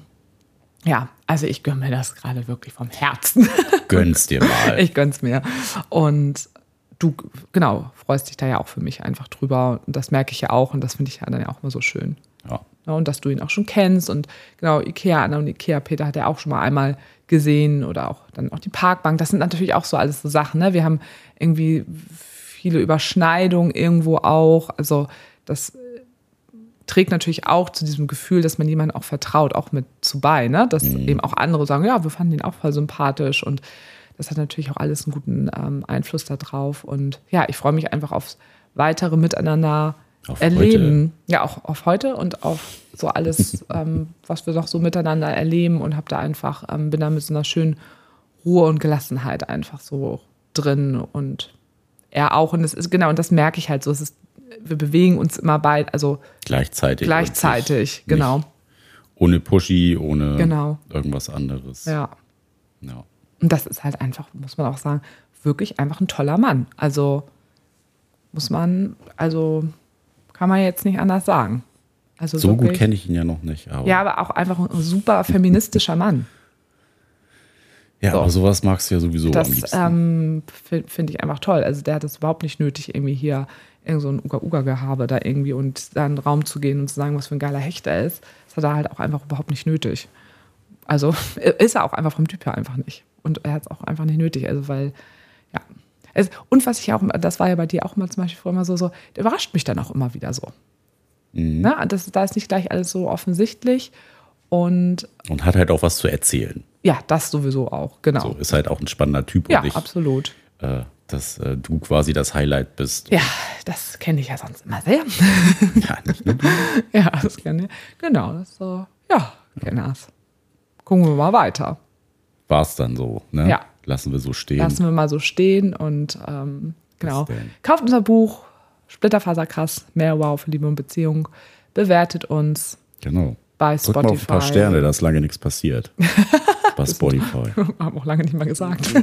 ja, also ich gönne mir das gerade wirklich vom Herzen. Gönn's dir mal. (laughs) Ich gönn's mir. Und du, genau, freust dich da ja auch für mich einfach drüber. Und das merke ich ja auch. Und das finde ich ja dann ja auch immer so schön. Ja. ja. Und dass du ihn auch schon kennst. Und genau, Ikea, Anna und Ikea Peter hat er auch schon mal einmal gesehen oder auch dann auch die Parkbank. Das sind natürlich auch so alles so Sachen. Ne? Wir haben irgendwie viele Überschneidungen irgendwo auch. Also das trägt natürlich auch zu diesem Gefühl, dass man jemandem auch vertraut, auch mit zu bei. Ne? Dass mhm. eben auch andere sagen, ja, wir fanden ihn auch voll sympathisch und das hat natürlich auch alles einen guten ähm, Einfluss darauf. Und ja, ich freue mich einfach aufs weitere Miteinander auf erleben. Heute. Ja, auch auf heute und auf so alles, (laughs) ähm, was wir noch so miteinander erleben und habe da einfach, ähm, bin da mit so einer schönen Ruhe und Gelassenheit einfach so drin und er auch. Und es ist, genau, und das merke ich halt so. Es ist, wir bewegen uns immer beide, also gleichzeitig. Gleichzeitig, genau. Ohne Pushy, ohne genau. irgendwas anderes. Ja. ja. Und das ist halt einfach, muss man auch sagen, wirklich einfach ein toller Mann. Also muss man, also kann man jetzt nicht anders sagen. Also so wirklich, gut kenne ich ihn ja noch nicht. Aber ja, aber auch einfach ein super feministischer Mann. Ja, so. aber sowas magst du ja sowieso das, am liebsten. Ähm, Finde ich einfach toll. Also der hat es überhaupt nicht nötig, irgendwie hier irgend so ein Uga-Uga-Gehabe da irgendwie und da in den Raum zu gehen und zu sagen, was für ein geiler Hecht er ist, das hat er halt auch einfach überhaupt nicht nötig. Also ist er auch einfach vom Typ her einfach nicht. Und er hat es auch einfach nicht nötig. Also, weil, ja. Es, und was ich auch, das war ja bei dir auch mal zum Beispiel vorher immer so, so, der überrascht mich dann auch immer wieder so. Mhm. Na, das, da ist nicht gleich alles so offensichtlich. Und, und hat halt auch was zu erzählen. Ja, das sowieso auch, genau. So, ist halt auch ein spannender Typ. Ja, nicht, absolut. Äh, dass äh, du quasi das Highlight bist. Ja, das kenne ich ja sonst immer sehr. ja, nicht nur (laughs) du. Ja, das kenne ich. Genau, das so, ja, kenne das. Gucken wir mal weiter. War es dann so, ne? Ja. Lassen wir so stehen. Lassen wir mal so stehen und ähm, genau. Kauft unser Buch, Splitterfaser krass, mehr Wow für Liebe und Beziehung. Bewertet uns. Genau bei Spotify. Drück mal auf ein paar Sterne, da ist lange nichts passiert. (laughs) bei Spotify. (laughs) Haben auch lange nicht mal gesagt. (laughs)